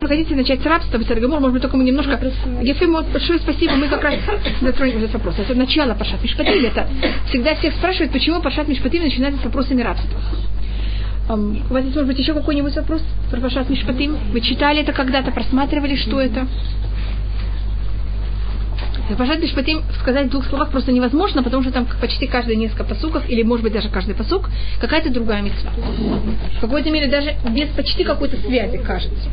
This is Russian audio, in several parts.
Вы хотите начать с рабства, Бесаргамор, может быть, только мы немножко... Ефим, большое спасибо, мы как раз затронем этот вопрос. Это начало Пашат Мишпатим. Это всегда всех спрашивают, почему Пашат Мишпатим начинается с вопросами рабства. Um, у вас есть, может быть, еще какой-нибудь вопрос про Пашат Мишпатим? Вы читали это когда-то, просматривали, что это? Пожать Мишпатим сказать в двух словах просто невозможно, потому что там почти каждые несколько посуков, или может быть даже каждый посук, какая-то другая мецва. В какой-то мере даже без почти какой-то связи кажется.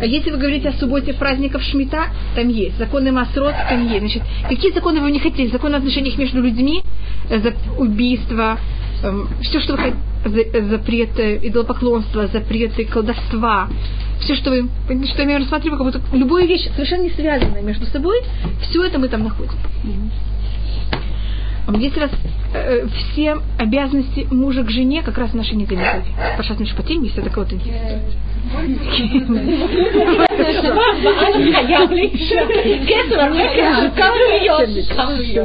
А если вы говорите о субботе праздников Шмита, там есть. Законы Масрот, там есть. Значит, какие законы вы не хотели? Законы о отношениях между людьми, э, за убийство, эм, все, что вы хотите, запреты идолопоклонства, запреты колдовства, все, что вы, что я рассматриваю, как будто любую вещь совершенно не связанная между собой, все это мы там находим. Если раз э, все обязанности мужа к жене как раз в нашей главе. Пашат Мишпатим, если это кого-то интересует.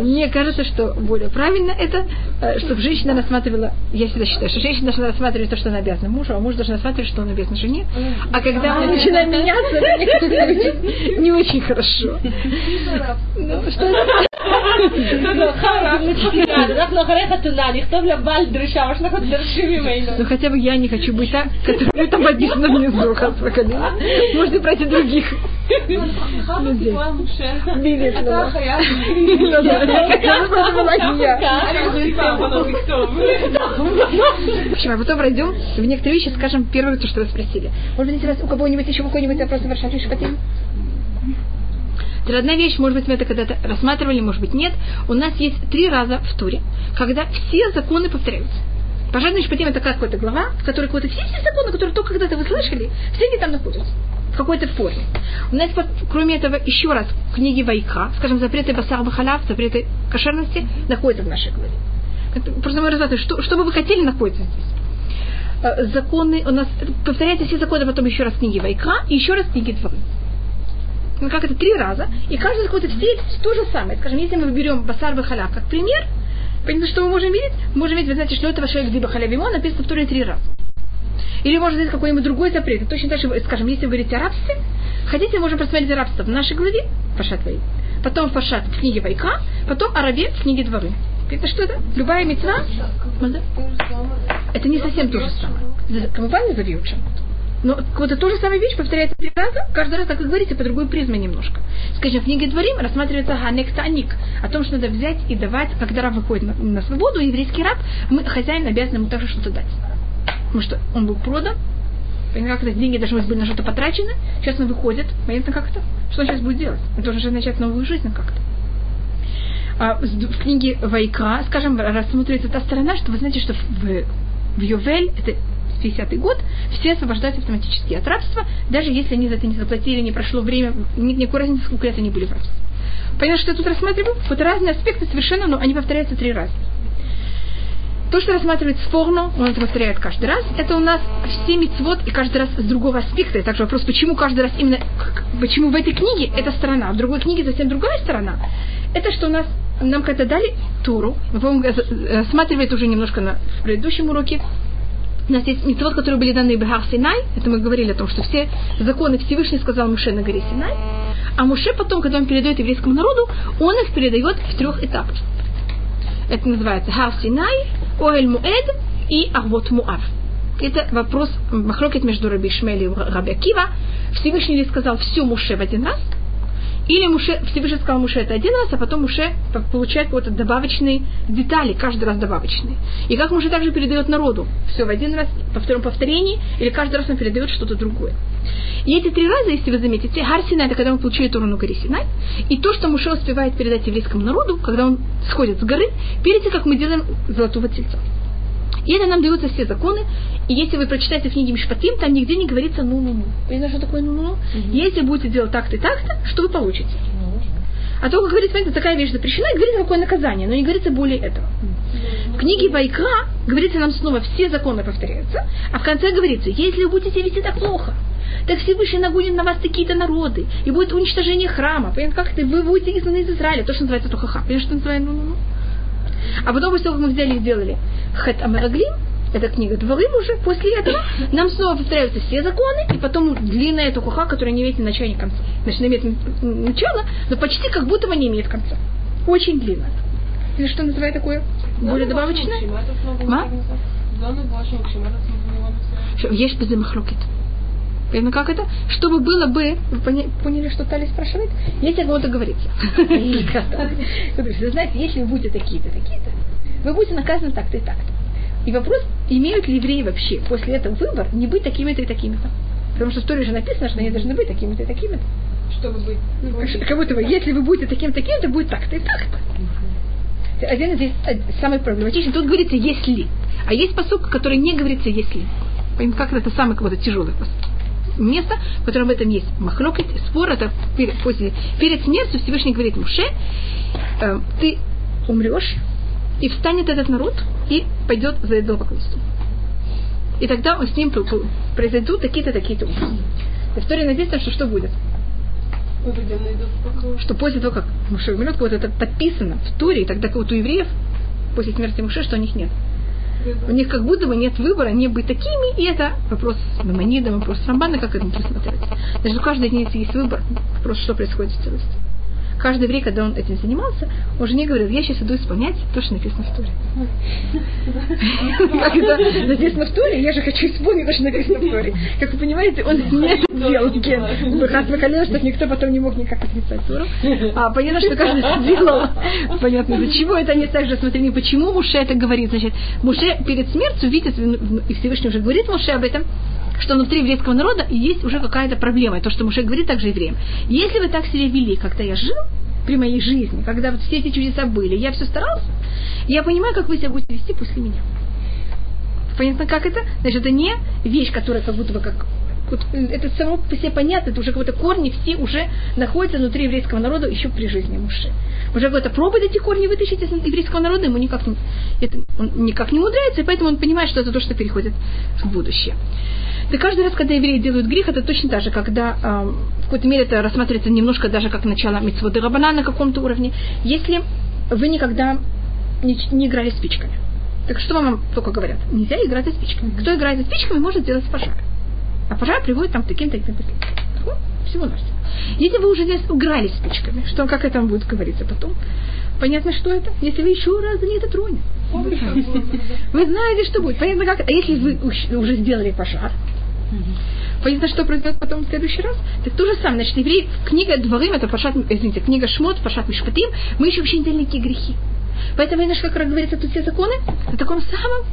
Мне кажется, что более правильно это, э, чтобы женщина рассматривала, я всегда считаю, что женщина должна рассматривать то, что она обязана мужу, а муж должен рассматривать, что он обязан жене. А когда мы начинаем меняться, мне не очень хорошо. Ну? Ну хотя бы я не хочу быть та, которая там написано внизу, Можно пройти других. Почему? А потом пройдем в некоторые вещи, скажем, первое, то, что вы спросили. Может быть, у кого-нибудь еще какой-нибудь вопрос в Варшаве Шпатин? Это одна вещь, может быть, мы это когда-то рассматривали, может быть, нет. У нас есть три раза в туре, когда все законы повторяются. Пожарный шпатим это какая-то глава, в которой какие-то все эти законы, которые только когда-то вы слышали, все они там находятся в какой-то форме. У нас, кроме этого, еще раз, книги Вайка, скажем, запреты басар бахаляв, запреты кошерности, находятся в нашей главе. Просто мы рассматриваем, что, что бы вы хотели находиться здесь. Э, законы, у нас повторяются все законы, потом еще раз книги Вайка и еще раз книги Дворы ну как это, три раза, и каждый какой-то стиль то же самое. Скажем, если мы берем басар халяв как пример, понимаете, что мы можем видеть? Мы можем видеть, вы знаете, что этого шелек диба халяв ему написано в Туре три раза. Или можно взять какой-нибудь другой запрет. точно так же, скажем, если вы говорите о рабстве, хотите, можем просмотреть рабство в нашей главе, Пашат Вай, потом Пашат в книге Вайка, потом Арабе в книге Дворы. Это что это? Любая мецва? Это не совсем то же самое. Кому не завьют но вот это тоже самая вещь повторяется три раза, каждый раз, как вы говорите, по другой призме немножко. Скажем, в книге Дворим рассматривается ганек таник, о том, что надо взять и давать, когда раб выходит на, на свободу, еврейский раб, мы, хозяин обязан ему также что-то дать. Потому что он был продан, как это, деньги должны быть на что-то потрачены, сейчас он выходит, понятно как это? Что он сейчас будет делать? Он должен же начать новую жизнь как-то. А в книге Вайка, скажем, рассматривается та сторона, что вы знаете, что в, в Йовель, это 50 год, все освобождаются автоматически от рабства, даже если они за это не заплатили, не прошло время, никакой разницы, сколько лет они были в рабстве. Понятно, что я тут рассматриваю? Вот разные аспекты совершенно, но они повторяются три раза. То, что рассматривается порно, он это повторяет каждый раз, это у нас все мицвод и каждый раз с другого аспекта. И также вопрос, почему каждый раз именно, почему в этой книге эта сторона, а в другой книге совсем другая сторона. Это что у нас, нам когда дали Туру, мы, по-моему, рассматривали это уже немножко на, в предыдущем уроке, у нас есть митцвот, которые были даны Бехар Синай. Это мы говорили о том, что все законы Всевышний сказал Муше на горе Синай. А Муше потом, когда он передает еврейскому народу, он их передает в трех этапах. Это называется Хар Синай, Оэль Муэд и Арвот Муав. Это вопрос махлокет между Раби Шмели и Раби Акива. Всевышний ли сказал всю Муше в один раз – или Муше, Всевышний сказал Муше это один раз, а потом Муше получает какие-то добавочные детали, каждый раз добавочные. И как Муше также передает народу. Все в один раз, по втором повторении, или каждый раз он передает что-то другое. И эти три раза, если вы заметите, Гарсина это когда он получает Тору на горе Синай, и то, что Муше успевает передать еврейскому народу, когда он сходит с горы, перед тем, как мы делаем золотого тельца. И это нам даются все законы. И если вы прочитаете книги Мишпатим, там нигде не говорится ну-ну-ну. Понятно, что такое ну-ну-ну? Угу. Если будете делать так-то и так-то, что вы получите? А то, как говорится, это такая вещь запрещена, и говорится, какое наказание, но не говорится более этого. В книге Вайка говорится нам снова, все законы повторяются, а в конце говорится, если вы будете себя вести так плохо, так Всевышний нагонит на вас такие-то народы, и будет уничтожение храма. Понятно, как это? Вы будете изгнаны из Израиля, то, что называется тухаха. Понимаете, что называется ну-ну-ну? А потом, после того, как мы взяли и сделали хэт амараглим, это книга Дворым уже, после этого нам снова повторяются все законы, и потом длинная эта куха, которая не имеет ни начала, ни конца. Значит, она имеет начало, но почти как будто бы не имеет конца. Очень длинная. Или что называют такое? Более добавочное? Ма? Есть без махлокит. Понятно, как это? Чтобы было бы, вы поняли, что Тали спрашивает? Если о ком-то говорится. Вы знаете, если вы будете такие-то, такие-то, вы будете наказаны так-то и так-то. И вопрос, имеют ли евреи вообще после этого выбор не быть такими-то и такими-то? Потому что в истории же написано, что они должны быть такими-то и такими-то. Чтобы быть. Как будто бы, если вы будете таким-таким, то будет так-то и так-то один из самых проблематичных. Тут говорится «если». А есть посук, который не говорится «если». Понимаете, как это самый какой-то тяжелый место, в котором в этом есть махлокет, спор, это перед, после, перед смертью Всевышний говорит Муше, э, ты умрешь, и встанет этот народ, и пойдет за идолопоклонством. И тогда с ним произойдут такие-то, такие-то ужасы. В истории написано, что что будет? Что после того, как Муше умрет, вот это подписано в Туре, и тогда вот у евреев после смерти Муше, что у них нет. У них как будто бы нет выбора не быть такими, и это вопрос с Мамонидом, вопрос с Рамбана, как это присмотреться. Значит, у каждой единицы есть выбор, вопрос, что происходит в целости каждый еврей, когда он этим занимался, он же не говорил, я сейчас иду исполнять то, что написано в Туре. Как это написано в Туре, я же хочу исполнить то, что написано в Туре. Как вы понимаете, он не это сделал, Ген. Бахат Макалева, чтобы никто потом не мог никак отрицать Туру. А понятно, что каждый сделал. Понятно, для чего это они также смотрели, почему Муше это говорит. Значит, Муше перед смертью видит, и Всевышний уже говорит Муше об этом, что внутри еврейского народа есть уже какая-то проблема. То, что Муше говорит также евреям. Если вы так себя вели, когда я жил, при моей жизни, когда вот все эти чудеса были, я все старался, я понимаю, как вы себя будете вести после меня. Понятно, как это? Значит, это не вещь, которая как будто бы как это само по себе понятно, это уже какие-то корни все уже находятся внутри еврейского народа еще при жизни Муши. Уже какой-то пробует эти корни вытащить из еврейского народа, ему никак не, это, он никак не умудряется, и поэтому он понимает, что это то, что переходит в будущее. И каждый раз, когда евреи делают грех, это точно так же, когда э, в какой-то мере это рассматривается немножко даже как начало митцводы рабана на каком-то уровне. Если вы никогда не, не играли спичками. Так что вам только говорят? Нельзя играть со спичками. Кто играет со спичками, может делать пожар. А пожар приводит там к таким-то таким ну, всего навсего. Если вы уже здесь играли спичками, что, как это будет говориться потом? Понятно, что это? Если вы еще раз не это тронете. Вы знаете, что будет. Понятно, как? А если вы уже сделали пожар, Понятно, что произойдет потом в следующий раз? Так то же самое. Значит, евреи, книга Дворим, это Пашат, извините, книга Шмот, Пашат Мишпатим, мы еще вообще не делали никакие грехи. Поэтому, видишь, как говорится, тут все законы на таком самом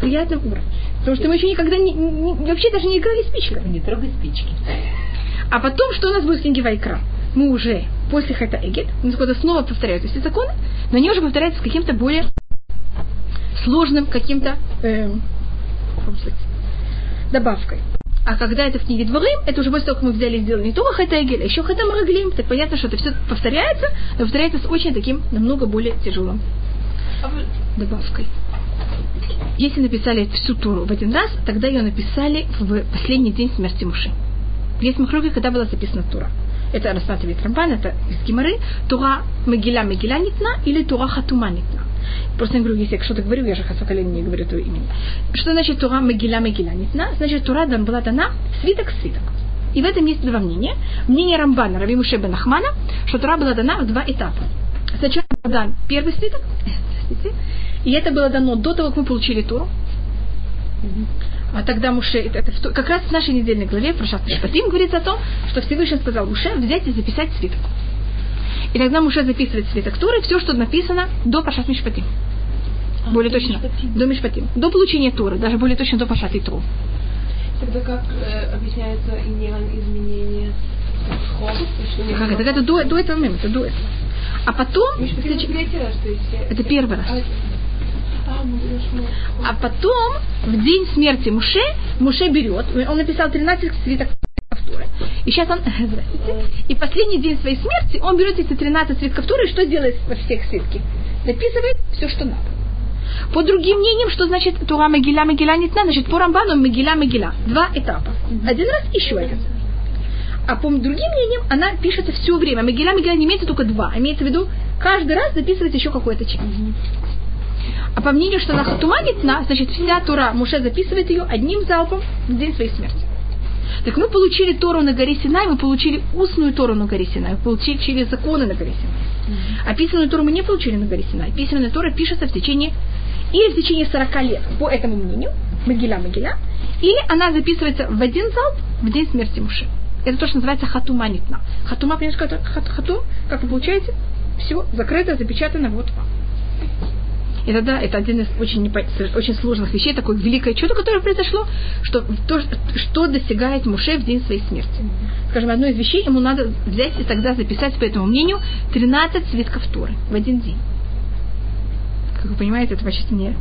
приятном уровне. Потому что мы еще никогда не, не, вообще даже не играли спичками. Не трогай спички. А потом, что у нас будет в книге Вайкра? Мы уже после Хэта Эгет, мы когда снова повторяются все законы, но они уже повторяются с каким-то более сложным каким-то э, добавкой. А когда это в книге Дворим, это уже после того, как мы взяли и сделали не только Хэта Эгель, а еще Хэта Мараглим, так понятно, что это все повторяется, но повторяется с очень таким намного более тяжелым добавкой. Если написали всю Туру в один раз, тогда ее написали в последний день смерти Муши. Есть махлоки, когда была записана Тура. Это рассматривает Рамбан, это из Гимары. Тура Мегиля Мегиля Нитна или Тура Хатума Нитна. Просто я говорю, если я что-то говорю, я же Хасакалин не говорю твое имя. Что значит Тура Мегиля Мегиля Нитна? Значит, Тура была дана свиток свиток. И в этом есть два мнения. Мнение Рамбана, Рави Муше бен что Тура была дана в два этапа. Сначала дан первый свиток, и это было дано до того, как мы получили Туру. А тогда Муше, это, это, как раз в нашей недельной главе, в Прошат Мишпатим, говорится о том, что Всевышний сказал Муше взять и записать свиток. И тогда Муше записывает свиток Туры, все, что написано до Пашат Мишпатим. А, более точно, Мишпатим. до Мишпатим. До получения Туры, даже более точно до Пашат и Туру. Тогда как э, объясняется изменение как это? Это до, до этого момента, до этого. А потом... Мишпатим это третий раз, то есть... Это первый раз. А, а потом, в день смерти Муше, Муше берет, он написал 13 свиток Торы. И сейчас он, здравствуйте, и последний день своей смерти он берет эти 13 свитков Торы и что делает во всех свитках? Записывает все, что надо. По другим мнениям, что значит Тура Мегиля Мегиля не значит по Рамбану Мегиля Мегиля. Два этапа. Один раз, еще один. А по другим мнениям она пишется все время. Мегиля Мегиля не имеется только два. Имеется в виду, каждый раз записывается еще какой-то часть. А по мнению, что она хатуманитна, значит, вся Тура Муше записывает ее одним залпом в день своей смерти. Так мы получили Тору на горе Синай, мы получили устную Тору на горе Синай, мы получили законы на горе Синай. А письменную Тору мы не получили на горе Синай. Письменная Тора пишется в течение или в течение 40 лет, по этому мнению, Могила Могила, или она записывается в один залп в день смерти Муши. Это то, что называется хатуманитна. Хатума, понимаете, как это хат, хатум? Как вы получаете? Все закрыто, запечатано, вот вам. И тогда это один из очень, очень сложных вещей, такое великое чудо, которое произошло, что, то, что достигает Муше в день своей смерти. Скажем, одно из вещей ему надо взять и тогда записать, по этому мнению, 13 свитков Торы в один день. Как вы понимаете, это почти не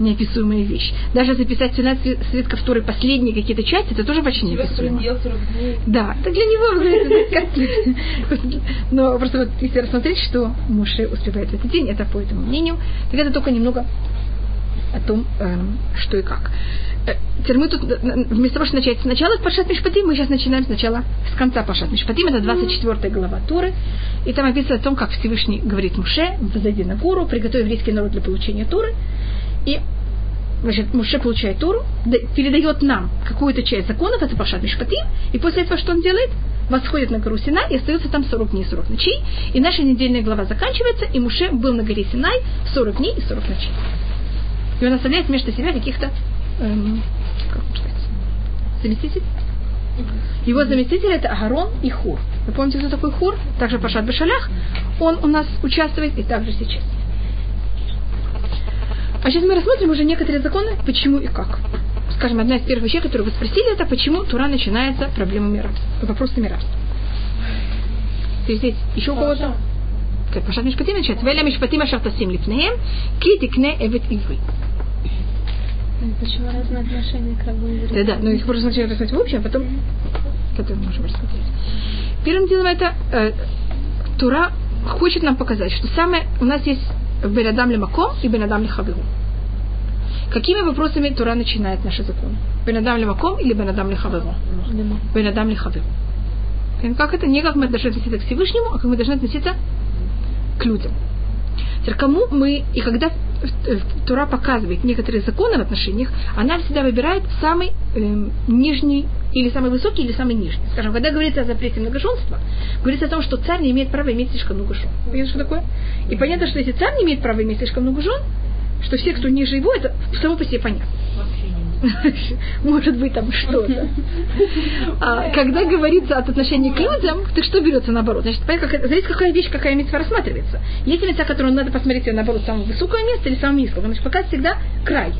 неописуемая вещь. Даже записать 13 свитков Торы последние какие-то части, это тоже почти неописуемо. Да, так для него выглядит Но просто вот если рассмотреть, что Муше успевает в этот день, это по этому мнению, так это только немного о том, эм, что и как. Э, теперь мы тут, вместо того, чтобы начать сначала с Пашат Мишпатим, мы сейчас начинаем сначала с конца Пашат Мишпатим. Это 24 глава Туры. И там описано о том, как Всевышний говорит Муше, взойди на гору, приготовь еврейский народ для получения Туры. И значит, Муше получает Тору, передает нам какую-то часть законов, это Пашат Мишпатим, и после этого что он делает? Восходит на гору Синай и остается там 40 дней и 40 ночей. И наша недельная глава заканчивается, и Муше был на горе Синай 40 дней и 40 ночей. И он оставляет вместо себя каких-то, эм, как заместителей. Его заместитель это Агарон и Хур. Вы помните, кто такой Хур? Также Пашат Бешалях. Он у нас участвует и также сейчас. А сейчас мы рассмотрим уже некоторые законы, почему и как. Скажем, одна из первых вещей, которую вы спросили, это почему Тура начинается проблемами рабства, вопросами рабства. То есть здесь еще у кого-то? Пашат Мишпатим начинается. Веля Мишпатим Ашар Тасим Липнеем, Ки Тикне Эвет Ивы. Почему разные отношения к рабу Да, да, но их можно сначала рассмотреть в общем, а потом это мы можем рассмотреть. Первым делом это э, Тура хочет нам показать, что самое у нас есть Бенадам Лемаком и Бенадам Лехавиру. Какими вопросами Тура начинает наши законы? Бенадам Лемаком или Бенадам Лехавиру? Бенадам Лехавиру. Как это? Не как мы должны относиться к Всевышнему, а как мы должны относиться к людям. Теперь, кому мы, и когда Тура показывает некоторые законы в отношениях, она всегда выбирает самый э, нижний, или самый высокий, или самый нижний. Скажем, когда говорится о запрете многоженства, говорится о том, что царь не имеет права иметь слишком много жен. Понимаете, что такое? И понятно, что если царь не имеет права иметь слишком много жен, что все, кто ниже его, это само по себе понятно. Может быть, там что-то. А, когда говорится от отношения к людям, то что берется наоборот? Значит, как, зависит, какая вещь, какая митцва рассматривается. Есть митцва, которую надо посмотреть ее наоборот, самое высокое место или самое низкое. Значит, пока всегда край.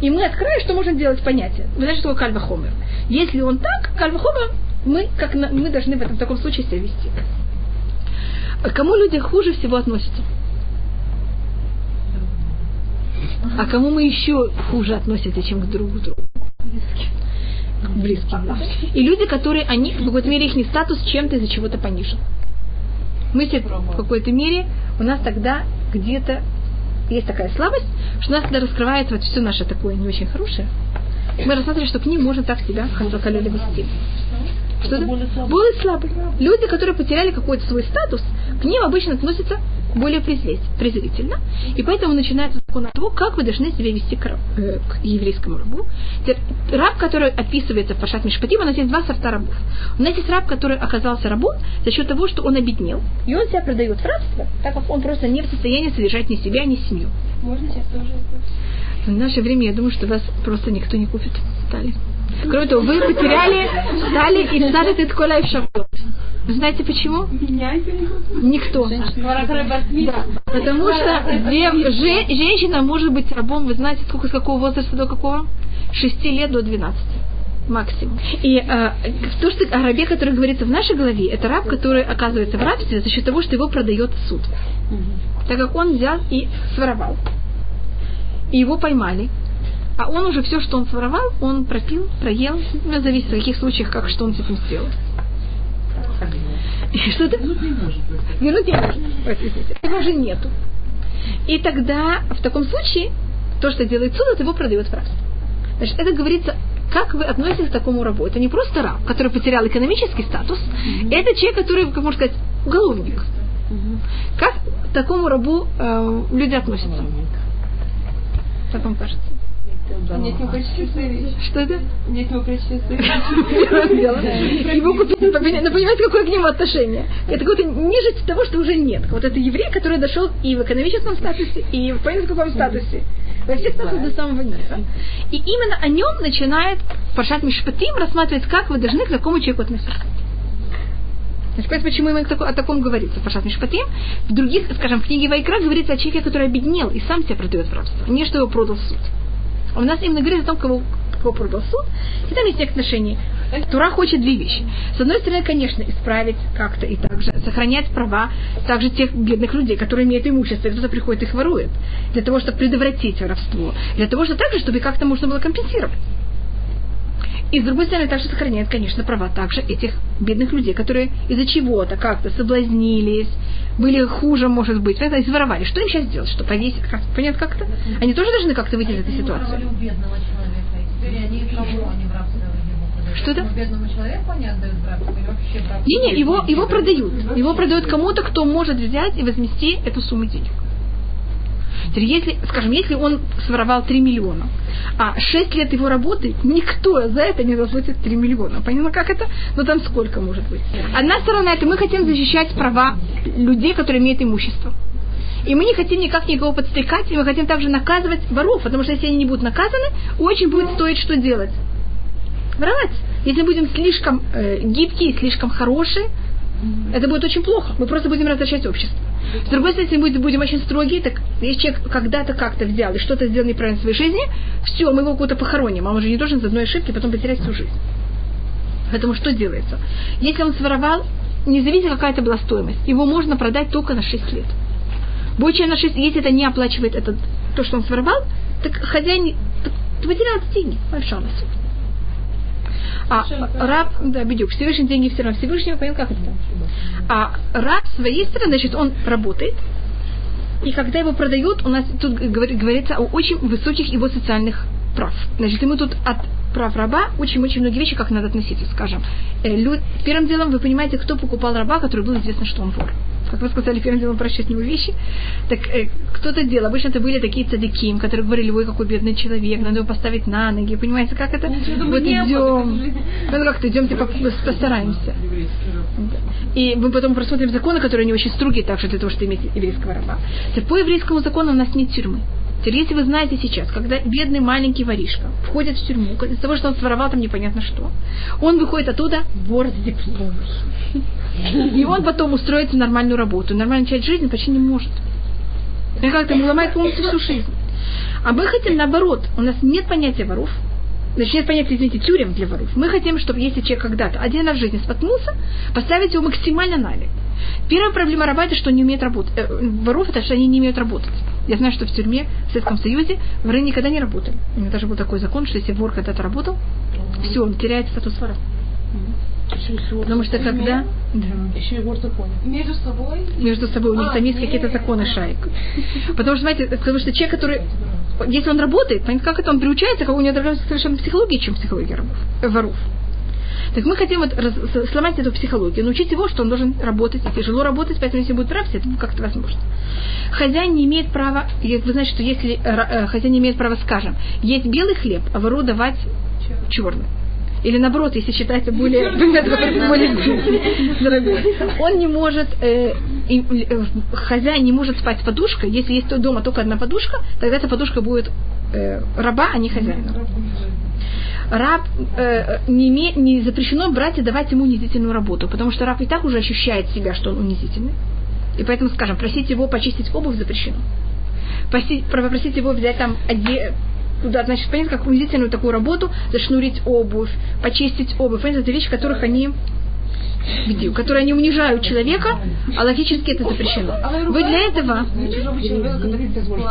И мы от края что можем делать понятие? Вы знаете, что такое кальва хомер? Если он так, кальва хомер, мы, как мы должны в этом таком случае себя вести. А кому люди хуже всего относятся? А кому мы еще хуже относимся, чем к другу другу? Близкие. Да. И люди, которые, они, в какой-то мере, их не статус чем-то из-за чего-то понижен. Мы все в какой-то мере, у нас тогда где-то есть такая слабость, что у нас тогда раскрывается вот все наше такое не очень хорошее. Мы рассматриваем, что к ним можно так себя ханзакалили вести. Что это? Более слабые. Люди, которые потеряли какой-то свой статус, к ним обычно относятся более презрительно. И поэтому начинается закон от того, как вы должны себя вести к, э, к еврейскому рабу. Раб, который описывается в Пашат Мишпатим, у нас есть два сорта рабов. У нас есть раб, который оказался рабом за счет того, что он обеднел. И он себя продает в рабство, так как он просто не в состоянии содержать ни себя, ни семью. Можно сейчас тоже В наше время, я думаю, что вас просто никто не купит. Стали. Кроме того, вы потеряли, стали и стали это кола Вы знаете почему? Никто. Да. Потому что дев, же, женщина может быть рабом, вы знаете, сколько, с какого возраста до какого? 6 лет до 12 максимум. И э, то, что о рабе, который говорится в нашей главе, это раб, который оказывается в рабстве за счет того, что его продает суд. Так как он взял и своровал. И его поймали. А он уже все, что он своровал, он пропил, проел. Ну, зависит, в каких случаях, как что он с этим сделал. И что ты? Вернуть не может. Вернуть не может. Его же нету. И тогда, в таком случае, то, что делает суд, это его продает в рабство. Значит, это говорится, как вы относитесь к такому рабу. Это не просто раб, который потерял экономический статус, mm-hmm. это человек, который, как можно сказать, уголовник. Mm-hmm. Как к такому рабу э, люди относятся? Как вам кажется? Мне от него прочтется вещь. Что это? Него прочтется Первое дело. Его купить, но понимаете, какое к нему отношение? Это какое-то нежить того, что уже нет. Вот это еврей, который дошел и в экономическом статусе, и в политическом статусе. Во всех статусах до самого низа. И именно о нем начинает Паршат Мишпатим рассматривать, как вы должны к такому человеку относиться. Значит, почему именно о таком говорится? Пашат Мишпатим. В других, скажем, в книге Вайкра говорится о человеке, который обеднел и сам себя продает в рабство. Не что его продал суд. У нас именно говорится о том, кого, кого продал суд. И там есть отношения. Тура хочет две вещи. С одной стороны, конечно, исправить как-то и также сохранять права также тех бедных людей, которые имеют имущество, и кто-то приходит их ворует. Для того, чтобы предотвратить воровство. Для того, чтобы также, чтобы как-то можно было компенсировать. И с другой стороны, также сохраняет, конечно, права также этих бедных людей, которые из-за чего-то как-то соблазнились, были хуже, может быть, это своровали. Что им сейчас делать? Что повесить? Как, понятно как-то? Они тоже должны как-то выйти из этой ситуации. Что это? Не, не, его, его продают. Его продают кому-то, кто может взять и возмести эту сумму денег. Если, скажем, если он своровал 3 миллиона, а 6 лет его работы, никто за это не заплатит 3 миллиона. Понятно, как это? Ну, там сколько может быть? Одна сторона, это мы хотим защищать права людей, которые имеют имущество. И мы не хотим никак никого подстрекать, и мы хотим также наказывать воров, потому что если они не будут наказаны, очень будет стоить что делать? Воровать. Если будем слишком э, гибкие, слишком хорошие, это будет очень плохо. Мы просто будем разрушать общество. С другой стороны, если мы будем очень строгие, так если человек когда-то как-то взял и что-то сделал неправильно в своей жизни, все, мы его куда-то похороним, а он уже не должен за одной ошибки потом потерять всю жизнь. Поэтому что делается? Если он своровал, независимо какая это была стоимость, его можно продать только на 6 лет. Больше на 6, если это не оплачивает этот, то, что он своровал, так хозяин так, потерял деньги. Большой а раб, да, бедюк, Всевышний деньги все равно Всевышнего, понял, как это? А раб с своей стороны, значит, он работает, и когда его продают, у нас тут говорится о очень высоких его социальных прав. Значит, ему тут от прав раба очень-очень многие вещи, как надо относиться, скажем. Э, первым делом вы понимаете, кто покупал раба, который был известно, что он вор как вы сказали, первым делом прощать него вещи. Так э, кто-то делал. Обычно это были такие цадиким, которые говорили, ой, какой бедный человек, надо его поставить на ноги. Понимаете, как это? Ну, вот идем. Ну как-то идемте постараемся. И мы потом просмотрим законы, которые не очень строгие, также для того, чтобы иметь еврейского раба. Так по еврейскому закону у нас нет тюрьмы. Теперь, если вы знаете сейчас, когда бедный маленький воришка входит в тюрьму, из-за того, что он своровал там непонятно что, он выходит оттуда вор с дипломом. И он потом устроится в нормальную работу. Нормально начать жизнь почти не может. И как-то ему ломает полностью всю жизнь. А мы хотим наоборот. У нас нет понятия воров. Значит, нет понятия, извините, тюрем для воров. Мы хотим, чтобы если человек когда-то один раз в жизни споткнулся, поставить его максимально на Первая проблема раба это, что он не умеет работать. Э, воров это, что они не умеют работать. Я знаю, что в тюрьме в Советском Союзе воры никогда не работали. У них даже был такой закон, что если вор когда-то работал, все, он теряет статус вора. Потому что когда... Да. Еще и вор закон. Между собой? Между собой. У них а, там есть какие-то законы шаек. Потому что, знаете, потому что человек, который... Если он работает, как это он приучается, как у него другая совершенно психология, чем психология рабов, воров. Так мы хотим вот раз, сломать эту психологию, научить его, что он должен работать, и тяжело работать, поэтому если будет прав, это как-то возможно. Хозяин не имеет права, вы знаете, что если э, хозяин не имеет права, скажем, есть белый хлеб, а вору давать черный или наоборот, если считается более, более дорогой, он не может, э, э, хозяин не может спать с подушкой, если есть дома только одна подушка, тогда эта подушка будет э, раба, а не хозяина. Раб э, не, име, не запрещено брать и давать ему унизительную работу, потому что раб и так уже ощущает себя, что он унизительный. И поэтому, скажем, просить его почистить обувь запрещено. Просить, попросить его взять там оде, туда, значит, понятно, как унизительную такую работу, зашнурить обувь, почистить обувь. Это вещи, которых они где, которые они унижают человека, а логически это запрещено. Вы для этого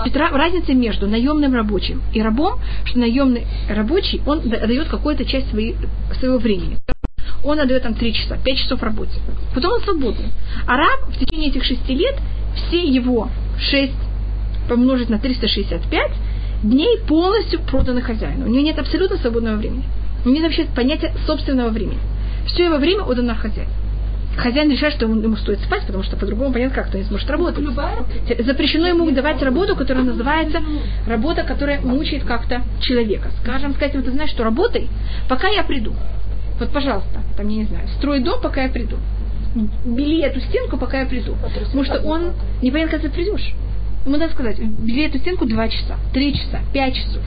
Петра, разница между наемным рабочим и рабом, что наемный рабочий, он дает какую-то часть своей, своего времени. Он отдает там 3 часа, 5 часов работы. Потом он свободен. А раб в течение этих 6 лет все его 6 помножить на 365 дней полностью проданы хозяину. У него нет абсолютно свободного времени. У него нет вообще понятия собственного времени. Все его время отдано хозяину. хозяин решает, что ему, ему стоит спать, потому что по-другому понятно как, то не сможет работать. Запрещено ему давать работу, которая называется работа, которая мучает как-то человека. Скажем, сказать, вот ты знаешь, что работай, пока я приду. Вот, пожалуйста, там, я не знаю, строй дом, пока я приду. Бели эту стенку, пока я приду. Потому что он не понятно, когда ты придешь. Ему надо сказать, бери эту стенку два часа, три часа, пять часов.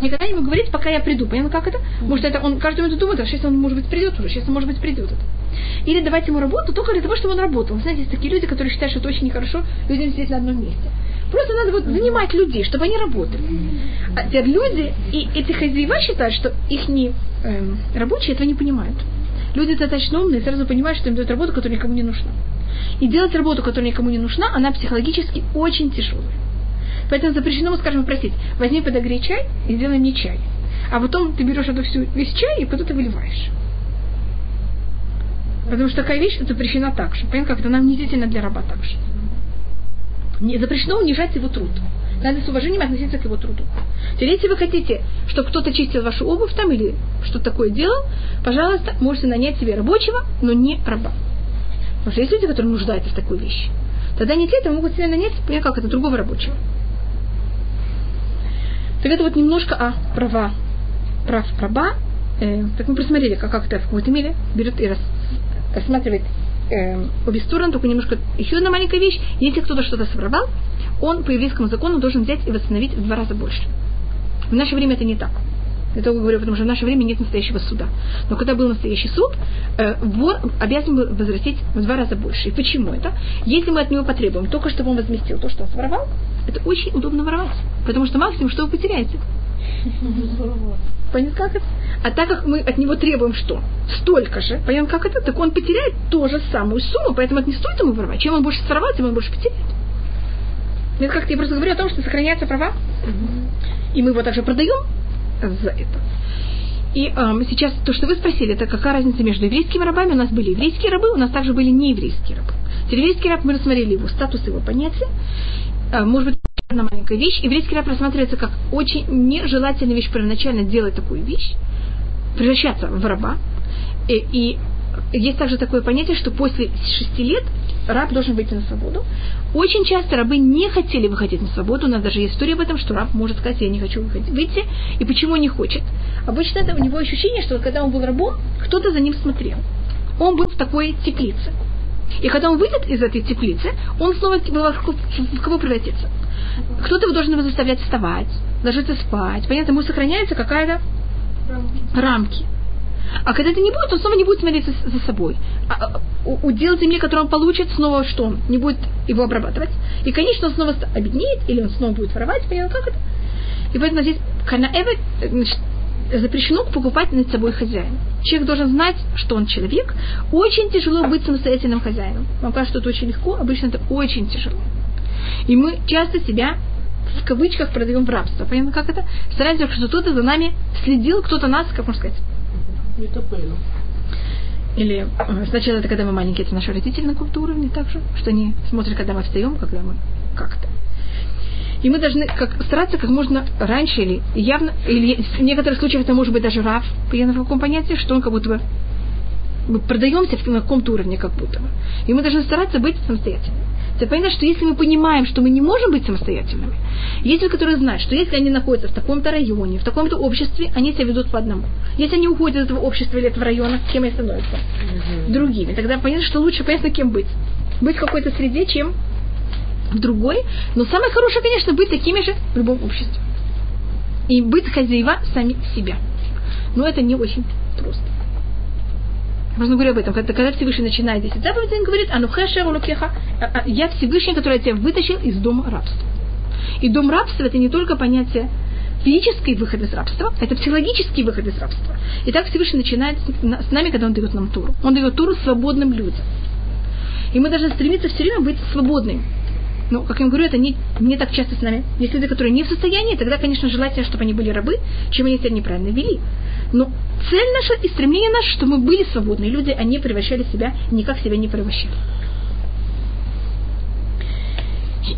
Никогда не говорить, пока я приду. Понятно, как это? Может, это он каждый минуту думает, а сейчас он, может быть, придет уже, сейчас он, может быть, придет. Это. Или давать ему работу только для того, чтобы он работал. Вы знаете, есть такие люди, которые считают, что это очень нехорошо людям сидеть на одном месте. Просто надо вот занимать людей, чтобы они работали. А теперь люди и эти хозяева считают, что их не, эм, рабочие этого не понимают. Люди достаточно умные и сразу понимают, что им дают работу, которая никому не нужна. И делать работу, которая никому не нужна, она психологически очень тяжелая. Поэтому запрещено скажем, просить, возьми подогрей чай и сделай мне чай. А потом ты берешь эту всю, весь чай и потом ты выливаешь. Потому что такая вещь запрещена так же. Понятно, как это нам унизительно для раба так же. Не, запрещено унижать его труд. Надо с уважением относиться к его труду. Если вы хотите, чтобы кто-то чистил вашу обувь там или что-то такое делал, пожалуйста, можете нанять себе рабочего, но не раба. Потому что есть люди, которые нуждаются в такой вещи. Тогда не для этого могут себе нанять, как это, другого рабочего. Так это вот немножко о права, прав раба. Э, так мы просмотрели, как, как это в какой-то мере берет и рас, рассматривает э, обе стороны, только немножко еще одна маленькая вещь. Если кто-то что-то своровал, он по еврейскому закону должен взять и восстановить в два раза больше. В наше время это не так. Я только говорю, потому что в наше время нет настоящего суда. Но когда был настоящий суд, э, вор обязан был возвратить в два раза больше. И почему это? Если мы от него потребуем только, чтобы он возместил то, что он своровал, это очень удобно воровать. Потому что максимум, что вы потеряете. Понятно, как это? А так как мы от него требуем что? Столько же. Понятно, как это? Так он потеряет ту же самую сумму, поэтому это не стоит ему воровать. Чем он больше своровал, тем он больше потеряет. Это как я просто говорю о том, что сохраняются права. И мы его также продаем, за это. И эм, сейчас то, что вы спросили, это какая разница между еврейскими рабами? У нас были еврейские рабы, у нас также были нееврейские рабы. Еврейский раб, мы рассмотрели его статус, его понятие. Э, может быть, одна маленькая вещь. Еврейский раб рассматривается как очень нежелательная вещь первоначально делать такую вещь, превращаться в раба. И, и есть также такое понятие, что после шести лет раб должен выйти на свободу. Очень часто рабы не хотели выходить на свободу. У нас даже есть история об этом, что раб может сказать, я не хочу выйти. И почему не хочет? Обычно это у него ощущение, что когда он был рабом, кто-то за ним смотрел. Он был в такой теплице. И когда он выйдет из этой теплицы, он снова в кого превратится? Кто-то его должен его заставлять вставать, ложиться спать. Понятно, ему сохраняется какая-то рамки. А когда это не будет, он снова не будет смотреть за, за собой. А, а удел земли, который он получит, снова что? Не будет его обрабатывать. И, конечно, он снова обеднеет, или он снова будет воровать, понятно, как это? И поэтому здесь канаэве, значит, запрещено покупать над собой хозяин. Человек должен знать, что он человек. Очень тяжело быть самостоятельным хозяином. Вам кажется, что это очень легко, обычно это очень тяжело. И мы часто себя в кавычках продаем в рабство. Понятно, как это? Стараемся, что кто-то за нами следил, кто-то нас, как можно сказать. Или э, сначала это когда мы маленькие, это наши родители на каком-то уровне также, что они смотрят, когда мы встаем, когда мы как-то. И мы должны как, стараться как можно раньше или явно, или в некоторых случаях это может быть даже рав, понятно в каком понятии, что он как будто бы мы продаемся на каком-то уровне как будто бы. И мы должны стараться быть самостоятельными. Ты понимаешь, что если мы понимаем, что мы не можем быть самостоятельными, есть люди, которые знают, что если они находятся в таком-то районе, в таком-то обществе, они себя ведут по одному. Если они уходят из этого общества или этого района, кем они становятся? Mm-hmm. Другими. Тогда понятно, что лучше понятно, кем быть. Быть в какой-то среде, чем в другой. Но самое хорошее, конечно, быть такими же в любом обществе. И быть хозяева сами себя. Но это не очень просто. Можно говорить об этом, когда, когда Всевышний начинает 10 заповедей, он говорит, ану хешер улукеха, а, а, я Всевышний, который тебя вытащил из дома рабства. И дом рабства это не только понятие физический выход из рабства, это психологический выход из рабства. И так Всевышний начинает с нами, когда Он дает нам Туру. Он дает Туру свободным людям. И мы должны стремиться все время быть свободными. Но, как я говорю, это не, не так часто с нами. Есть люди, которые не в состоянии, тогда, конечно, желательно, чтобы они были рабы, чем они себя неправильно вели. Но цель наша и стремление наше, чтобы мы были свободные люди, не превращали себя, никак себя не превращали.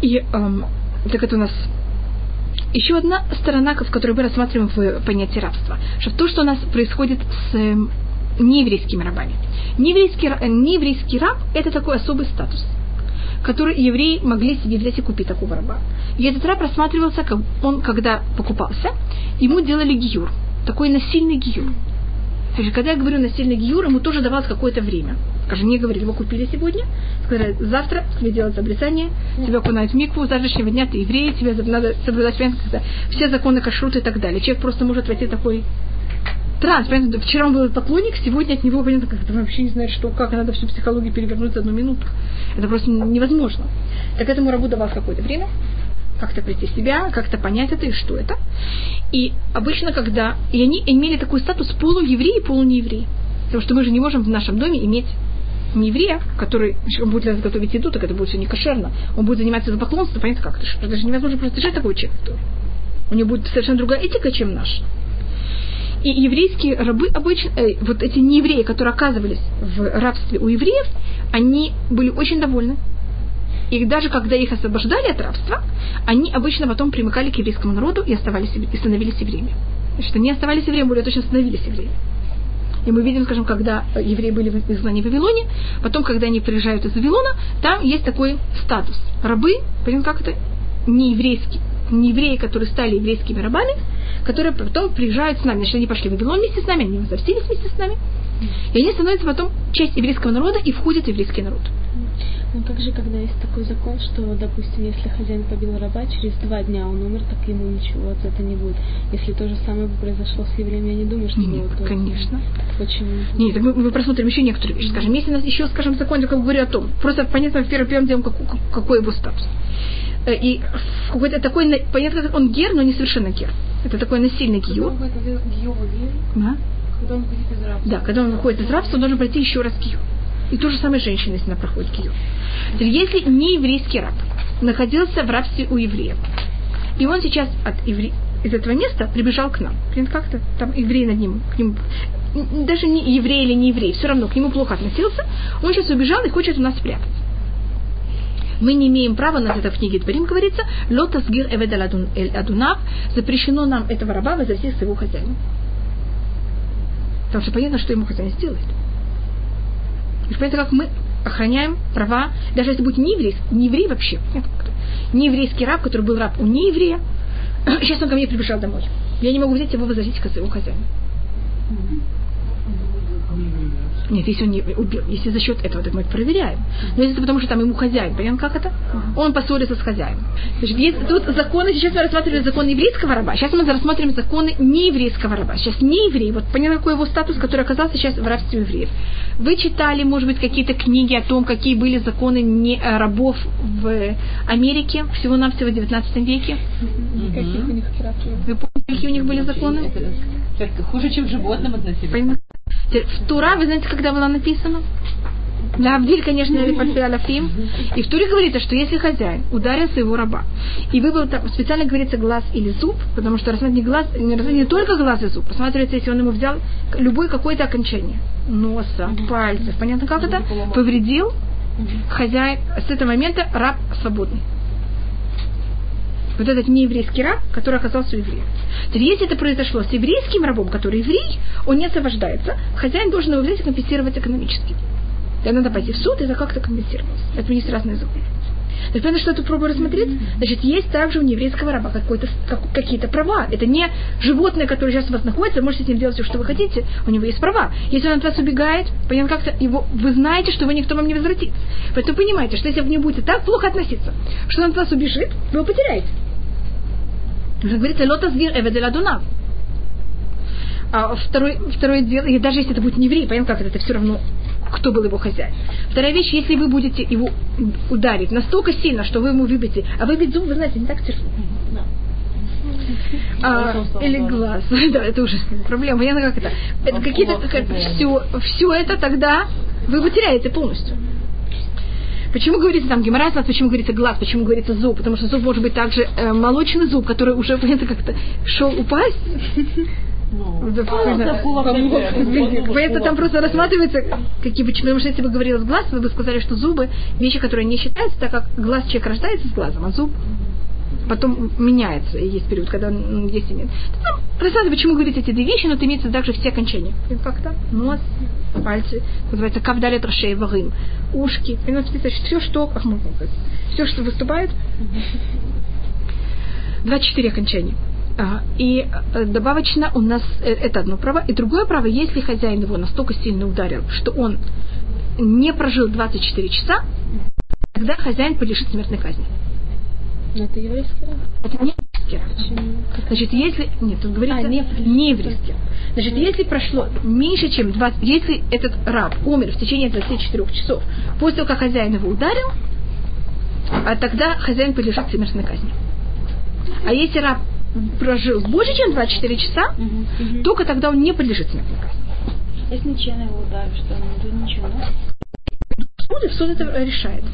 И эм, так это у нас еще одна сторона, в которой мы рассматриваем в понятие рабства. Что то, что у нас происходит с эм, нееврейскими рабами. Нееврейский, нееврейский раб – это такой особый статус, который евреи могли себе взять и купить такого раба. И этот раб рассматривался, как он, когда покупался, ему делали гиюр, такой насильный гиюр. Значит, когда я говорю насильный гиюр, ему тоже давалось какое-то время. Скажем, не говорили, его купили сегодня, сказали, завтра тебе делать обрезание, тебя окунают в микву, с завтрашнего дня ты еврей, тебе надо соблюдать все законы кашрута и так далее. Человек просто может войти такой транс. Понятно? Вчера он был поклонник, сегодня от него понятно, как он вообще не знает, что, как надо всю психологию перевернуть за одну минуту. Это просто невозможно. Так этому рабу давалось какое-то время, как-то прийти в себя, как-то понять это и что это. И обычно, когда... И они имели такой статус полуеврей и полунееврей. Потому что мы же не можем в нашем доме иметь не еврея, который он будет для нас готовить еду, так это будет все не кошерно. Он будет заниматься за поклонством, понятно как это, это же невозможно просто держать такого человека. У него будет совершенно другая этика, чем наша. И еврейские рабы обычно, э, вот эти неевреи, которые оказывались в рабстве у евреев, они были очень довольны и даже когда их освобождали от рабства, они обычно потом примыкали к еврейскому народу и, оставались, и становились евреями. Значит, они оставались евреями, более точно становились евреями. И мы видим, скажем, когда евреи были в изгнании в Вавилоне, потом, когда они приезжают из Вавилона, там есть такой статус. Рабы, понятно, как это? Не еврейский, не евреи, которые стали еврейскими рабами, которые потом приезжают с нами. Значит, они пошли в Вавилон вместе с нами, они возвратились вместе с нами. И они становятся потом часть еврейского народа и входят в еврейский народ. Ну, также, когда есть такой закон, что, допустим, если хозяин побил раба, через два дня он умер, так ему ничего от этого не будет. Если то же самое бы произошло с евреем, я не думаю, что Нет, было конечно. Почему? Нет, так мы, мы просмотрим еще некоторые вещи. Скажем, если у нас еще, скажем, закон, я говорю о том, просто понятно, в первым, первым делом, какой, какой его статус. Э, и какой-то такой, понятно, он гер, но не совершенно гер. Это такой насильный. Да? Когда он выходит из рабства. Да, когда он выходит из рабства, он должен пройти еще раз гиюр. И то же самое женщина, если она проходит гиюр. Если не еврейский раб находился в рабстве у евреев, и он сейчас от евре... из этого места прибежал к нам, как-то там еврей над ним, к нему, даже не еврей или не еврей, все равно к нему плохо относился, он сейчас убежал и хочет у нас спрятаться. Мы не имеем права, на это в книге Творим говорится, лотас гир эвед адунав, запрещено нам этого раба возвратить к своему хозяину. Потому что понятно, что ему хозяин сделает. И понятно, как мы охраняем права, даже если будет не еврей, не еврей вообще, не еврейский раб, который был раб у нееврея, сейчас он ко мне прибежал домой. Я не могу взять его возвратить к своему хозяину. Нет, если он не убил, если за счет этого, так мы это проверяем. Но если это потому, что там ему хозяин, понятно, как это? Он поссорится с хозяином. Значит, есть тут законы, сейчас мы рассматриваем законы еврейского раба, сейчас мы рассмотрим законы нееврейского раба. Сейчас не еврей, вот понятно, какой его статус, который оказался сейчас в рабстве евреев. Вы читали, может быть, какие-то книги о том, какие были законы не, э, рабов в Америке всего-навсего в 19 веке? Каких у них Вы помните, какие у них были законы? Хуже, чем животным относились. В Тура, вы знаете, когда была написана? На Абдиль, конечно, Аляфим. И в Туре говорится, что если хозяин ударил своего раба, и выбрал, там специально говорится глаз или зуб, потому что рассматривать не, глаз, не, не только глаз и зуб, рассматривается, если он ему взял любое какое-то окончание. Носа, пальцев, понятно как это, повредил, хозяин, с этого момента раб свободный вот этот нееврейский раб, который оказался евреем. То есть, если это произошло с еврейским рабом, который еврей, он не освобождается, хозяин должен его взять и компенсировать экономически. И надо пойти в суд и это как-то компенсировать. Это есть разные законы. То есть, понятно, что это пробую рассмотреть? Значит, есть также у еврейского раба как, какие-то права. Это не животное, которое сейчас у вас находится, вы можете с ним делать все, что вы хотите, у него есть права. Если он от вас убегает, понятно, как-то его, вы знаете, что вы никто вам не возвратит. Поэтому понимаете, что если вы нему будете так плохо относиться, что он от вас убежит, вы его потеряете. Говорится, лота сгир эведель адунав. А второй, второе дело, и даже если это будет не еврей, понятно, как это, это все равно кто был его хозяин. Вторая вещь, если вы будете его ударить настолько сильно, что вы ему выбьете, а выбить зуб, вы знаете, не так тяжело. А, или глаз. да, это уже проблема. Понятно, как это. это какие-то, как, все, все это тогда вы потеряете полностью. Почему говорится там геморраз, почему говорится глаз, почему говорится зуб? Потому что зуб может быть также э, молочный зуб, который уже, понятно, как-то шел упасть. Поэтому там просто рассматривается, какие почему. Потому что если бы говорилось глаз, вы бы сказали, что зубы вещи, которые не считаются, так как глаз человек рождается с глазом, а зуб потом меняется, и есть период, когда он есть и нет. Там рассказываю, почему говорить эти две вещи, но это имеется также все окончания. Как-то нос, пальцы, называется кавдали трошей варым, ушки, все, что, все, что выступает, 24 окончания. А, и э, добавочно у нас э, это одно право. И другое право, если хозяин его настолько сильно ударил, что он не прожил 24 часа, тогда хозяин подлежит смертной казни. Но это еврейский раб? Это не еврейский раб. Почему? Значит, если... Нет, тут говорится А, не не еврейский. Значит, если прошло меньше, чем 20... Если этот раб умер в течение 24 часов после того, как хозяин его ударил, а тогда хозяин подлежит смертной казни. А если раб прожил больше, чем 24 часа, только тогда он не подлежит смертной казни. Если нечаянно его ударил, что он ничего, да? Суд, суд это решает.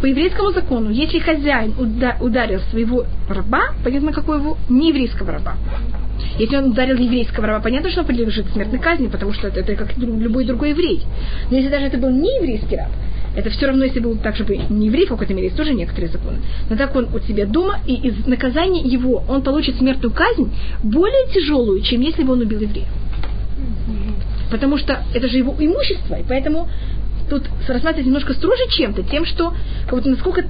По еврейскому закону, если хозяин уда- ударил своего раба, понятно, какой его не еврейского раба. Если он ударил еврейского раба, понятно, что он подлежит смертной казни, потому что это, это как любой другой еврей. Но если даже это был не еврейский раб, это все равно, если был также бы не еврей, в какой-то мере, есть тоже некоторые законы. Но так он у себя дома, и из наказания его он получит смертную казнь более тяжелую, чем если бы он убил еврея. Потому что это же его имущество, и поэтому тут рассматривать немножко строже чем-то, тем, что как будто насколько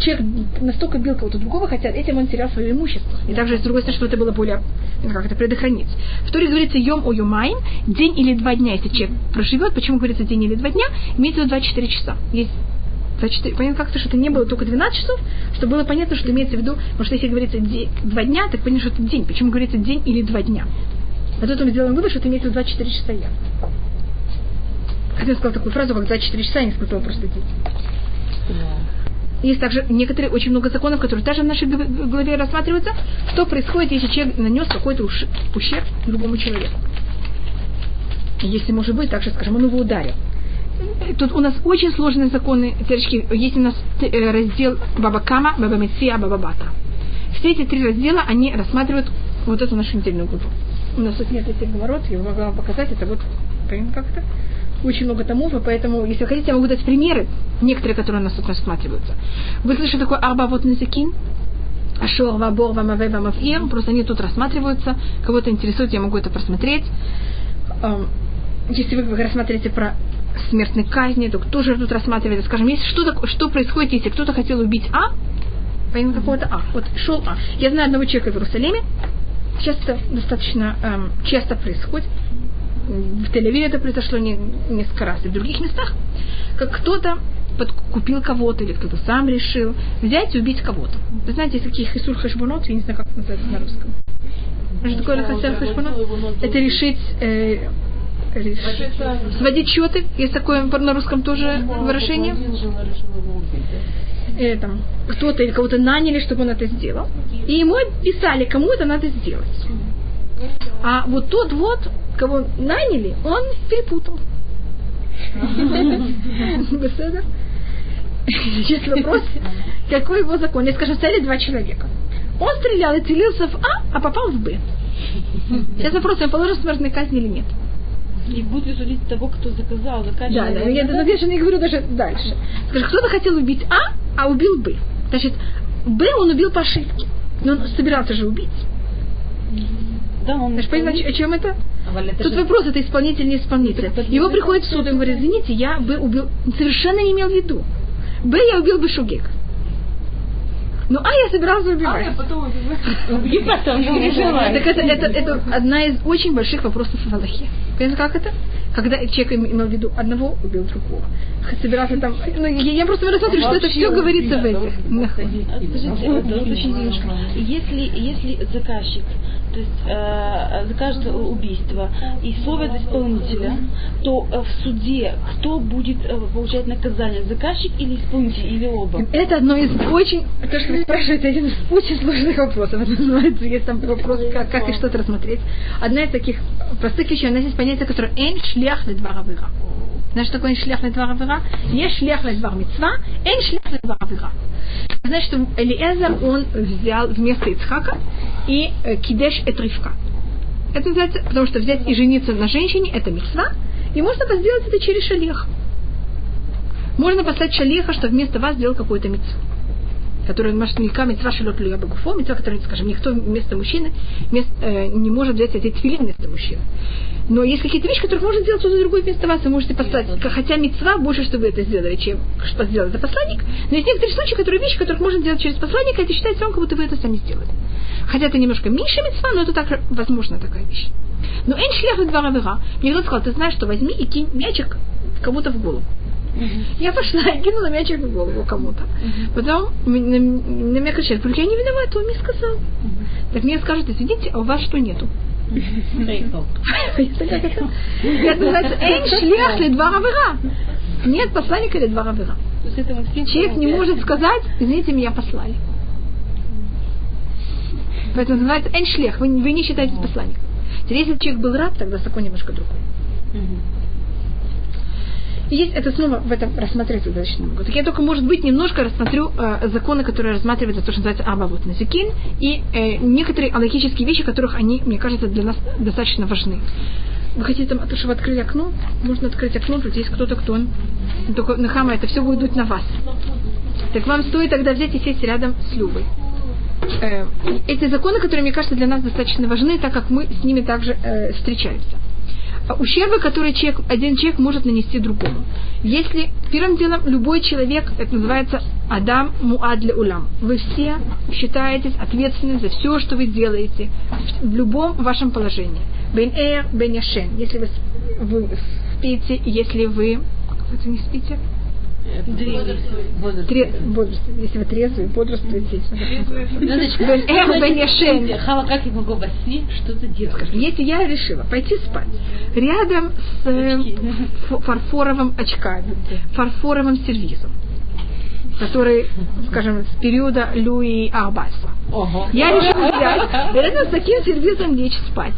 человек настолько бил кого-то другого, хотя этим он терял свое имущество. И также, с другой стороны, что это было более, ну, как это, предохранить. В Торе говорится йом о юмайн, день или два дня, если человек проживет. Почему говорится день или два дня? Имеется в виду 24 часа. Есть 24, понятно как-то, что это не было только 12 часов, чтобы было понятно, что имеется в виду, потому что если говорится два дня, так понятно, что это день. Почему говорится день или два дня? А тут мы сделаем вывод, что это имеется в виду 24 часа я. Хотя сказал такую фразу, как 24 часа, я не сказала просто день. Есть также некоторые, очень много законов, которые даже в нашей главе рассматриваются, что происходит, если человек нанес какой-то ущерб другому человеку. Если, может быть, также, скажем, он его ударил. Тут у нас очень сложные законы, девочки, есть у нас э, раздел Баба Кама, Баба Мессия, Баба Бата. Все эти три раздела, они рассматривают вот эту нашу недельную главу. У нас тут нет этих ворот, я могла вам показать, это вот, понятно, как это? Очень много томов, и поэтому, если вы хотите, я могу дать примеры, некоторые, которые у нас тут рассматриваются. Вы слышали такое арба вот назакин? Ашор, вабор, вамаве, вамавир. Просто они тут рассматриваются. Кого-то интересует, я могу это просмотреть. Эм, Если вы рассматриваете про смертной казни, то тоже тут рассматривается, скажем, если что, что происходит, если кто-то хотел убить А, помимо какого-то А, вот шел А. Я знаю одного человека в Иерусалиме, сейчас это достаточно эм, часто происходит, в Тель-Авиве это произошло не, несколько раз, и в других местах, как кто-то подкупил кого-то, или кто-то сам решил взять и убить кого-то. Вы знаете, есть такие хисур хашбунот, я не знаю, как это называется на русском. Что такое хасер хашбунот? Это решить, э, сводить счеты. Есть такое на русском тоже выражение. Э, там, кто-то или кого-то наняли, чтобы он это сделал. И ему писали, кому это надо сделать. А вот тот вот, кого наняли, он перепутал. Есть вопрос, какой его закон? Я скажу, стояли два человека. Он стрелял и целился в А, а попал в Б. Сейчас вопрос, он положил смертной казни или нет. И будет ли судить того, кто заказал, заказчик? Да, да, я, я, не говорю даже дальше. Скажи, кто-то хотел убить А, а убил Б. Значит, Б он убил по ошибке. Но он собирался же убить. Да, он... Знаешь, понимаешь, о чем это? А это Тут же- вопрос, это исполнитель, не исполнитель. Его приходит в суд, он говорит, извините, я бы убил, совершенно не имел в виду. Б, я убил бы Шугек. Ну, а я собирался убивать. И потом не переживай. Так это, это, это одна из очень больших вопросов в Аллахе. Понимаете, как это? Когда человек им- имел в виду одного, убил другого. Собирался там... Ну, я, я просто рассматриваю, что это все говорится в этих. А Скажите. Если, если заказчик то есть, э, закажет убийство и словят исполнителя, то э, в суде кто будет э, получать наказание, заказчик или исполнитель, или оба? Это одно из очень... То, что вы спрашиваете, один из очень сложных вопросов. Это называется, есть там вопрос, как, как и что-то рассмотреть. Одна из таких простых вещей, у нас есть понятие, которое «эн шлях ледвар авира». Знаешь, что такое «эн шлях ледвар авира»? Есть шлях ледвар митцва, «эн шлях ледвар авира». Значит, Элиэзер, он взял вместо Ицхака и э, кидеш эт Ривка. Это называется, потому что взять и жениться на женщине, это митцва, и можно сделать это через шалех. Можно послать шалеха, что вместо вас сделал какую-то митцву. Которая может мелька митцва шелот люя багуфо, митцва, которая, скажем, никто вместо мужчины вместо, э, не может взять эти тфилин вместо мужчины. Но есть какие-то вещи, которые можно сделать кто-то другой вместо вас, вы можете послать. Хотя мецва больше, чтобы это сделали, чем что сделал это посланник. Но есть некоторые случаи, которые вещи, которых можно сделать через посланника, это считается он, как будто вы это сами сделали. Хотя это немножко меньше мецва, но это так возможно такая вещь. Но эн шлях два равера. Мне кто-то сказал, ты знаешь, что возьми и кинь мячик кому-то в голову. Я пошла и кинула мячик в голову кому-то. Потом на, на меня кричали, только я не виновата, он мне сказал. Так мне скажут, извините, а у вас что нету? Это называется «Эйн шлях ледвар авера». Нет посланника ледвар авера. Человек не может сказать, извините, меня послали. Поэтому называется «Эйн шлях». Вы, вы не считаете посланником. Если человек был раб, тогда закон немножко другой. Есть это снова в этом рассматривается достаточно много. Так я только, может быть, немножко рассмотрю э, законы, которые рассматриваются, то, что называется Абавут Назикин, и э, некоторые аллахические вещи, которых они, мне кажется, для нас достаточно важны. Вы хотите, там, чтобы открыть окно? Можно открыть окно, тут есть кто-то, кто он. Только Нахама, это все будет дуть на вас. Так вам стоит тогда взять и сесть рядом с Любой. Э, эти законы, которые, мне кажется, для нас достаточно важны, так как мы с ними также э, встречаемся ущербы, которые человек, один человек может нанести другому. Если первым делом любой человек, это называется Адам Муадля Улам, вы все считаетесь ответственны за все, что вы делаете в любом вашем положении. Бен Эр, Бен Яшен, если вы, вы спите, если вы это не спите, Бодрствуйте. Если вы трезвые, бодрствуйте. Как я могу во сне что-то делать? Если я решила пойти спать рядом с э, фарфоровым очками, фарфоровым сервизом, который, скажем, с периода Луи Арбаса. Ого. Я решила взять, рядом с таким сервизом лечь спать.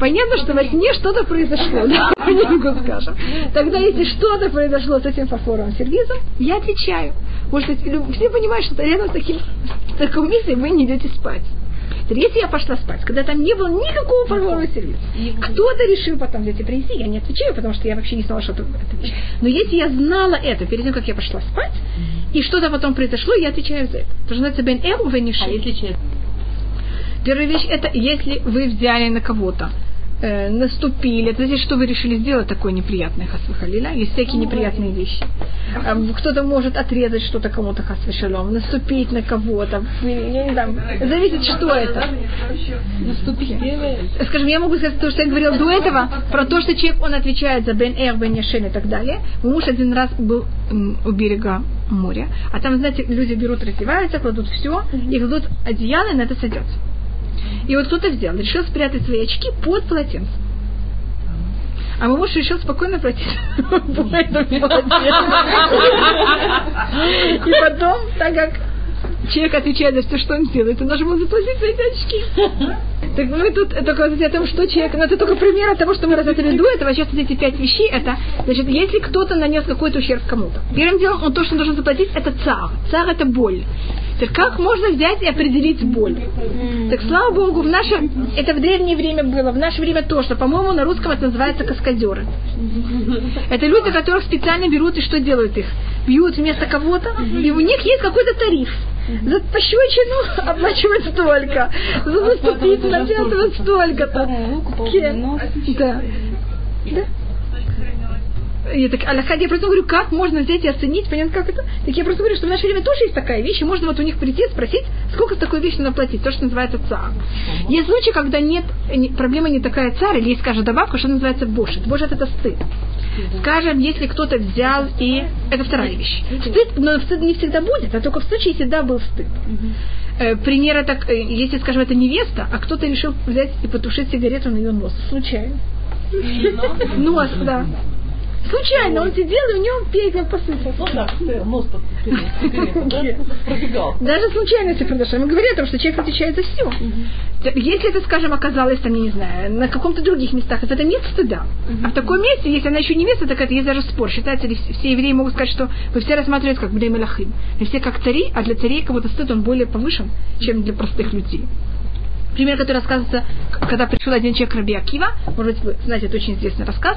Понятно, что во сне что-то произошло, да, немного скажем. Тогда, если что-то произошло с этим фарфоровым сервизом, я отвечаю. Может быть, все понимают, что рядом с таким, в таком месте вы не идете спать. Если я пошла спать, когда там не было никакого фарфорового сервиса, кто-то решил потом взять и принести, я не отвечаю, потому что я вообще не знала, что это. Но если я знала это перед тем, как я пошла спать, и что-то потом произошло, я отвечаю за это. То, что называется бен эм. А если Первая вещь это если вы взяли на кого-то э, наступили. Это значит, что вы решили сделать такое неприятное хасвахалиля. Есть всякие неприятные вещи. Э, кто-то может отрезать что-то кому-то хасвашалом, наступить на кого-то. Я не знаю. Зависит, что это. Наступить. Скажем, я могу сказать то, что я говорил до этого, про то, что человек, он отвечает за Бен Эр, Бен Яшен и так далее. Мой муж один раз был у берега моря, а там, знаете, люди берут, раздеваются, кладут все, и кладут одеяло, и на это садятся. И вот кто-то взял, решил спрятать свои очки под полотенцем. А мой муж решил спокойно пройти по этому И потом, так как человек отвечает за все, что он делает, он должен был заплатить за эти очки. Так мы тут только говорим о том, что человек, ну это только пример того, что мы рассмотрели до этого, сейчас эти пять вещей, это, значит, если кто-то нанес какой-то ущерб кому-то, первым делом он то, что он должен заплатить, это цар. Цар это боль. Так как можно взять и определить боль? Так слава Богу, в наше, это в древнее время было, в наше время то, что, по-моему, на русском это называется каскадеры. Это люди, которых специально берут и что делают их? Бьют вместо кого-то, и у них есть какой-то тариф. За пощечину оплачивать столько. За пятого столько-то. Да. Да я так, Аллаха, я просто говорю, как можно взять и оценить, понятно, как это? Так я просто говорю, что в наше время тоже есть такая вещь, и можно вот у них прийти и спросить, сколько за такую вещь надо платить, то, что называется цар. Есть случаи, когда нет, проблема не такая царь, или есть, скажем, добавка, что называется бошет. Бошет это стыд. Скажем, если кто-то взял и... Это вторая вещь. Стыд, но стыд не всегда будет, а только в случае, если да, был стыд. Э, примера так, э, если, скажем, это невеста, а кто-то решил взять и потушить сигарету на ее нос. Случайно. Нос, да. Случайно он сидел, и у него пепел посыпался. Ну да, нос пробегал. Даже случайности произошло. Мы говорим о том, что человек отвечает за все. Если это, скажем, оказалось там, я не знаю, на каком-то других местах, это нет стыда. А в таком месте, если она еще не место, так это есть даже спор. Считается ли все евреи могут сказать, что вы все рассматриваете как Блем И все как цари, а для царей кому-то стыд он более повышен, чем для простых людей пример, который рассказывается, когда пришел один человек к Раби Акива, может быть, вы знаете, это очень известный рассказ,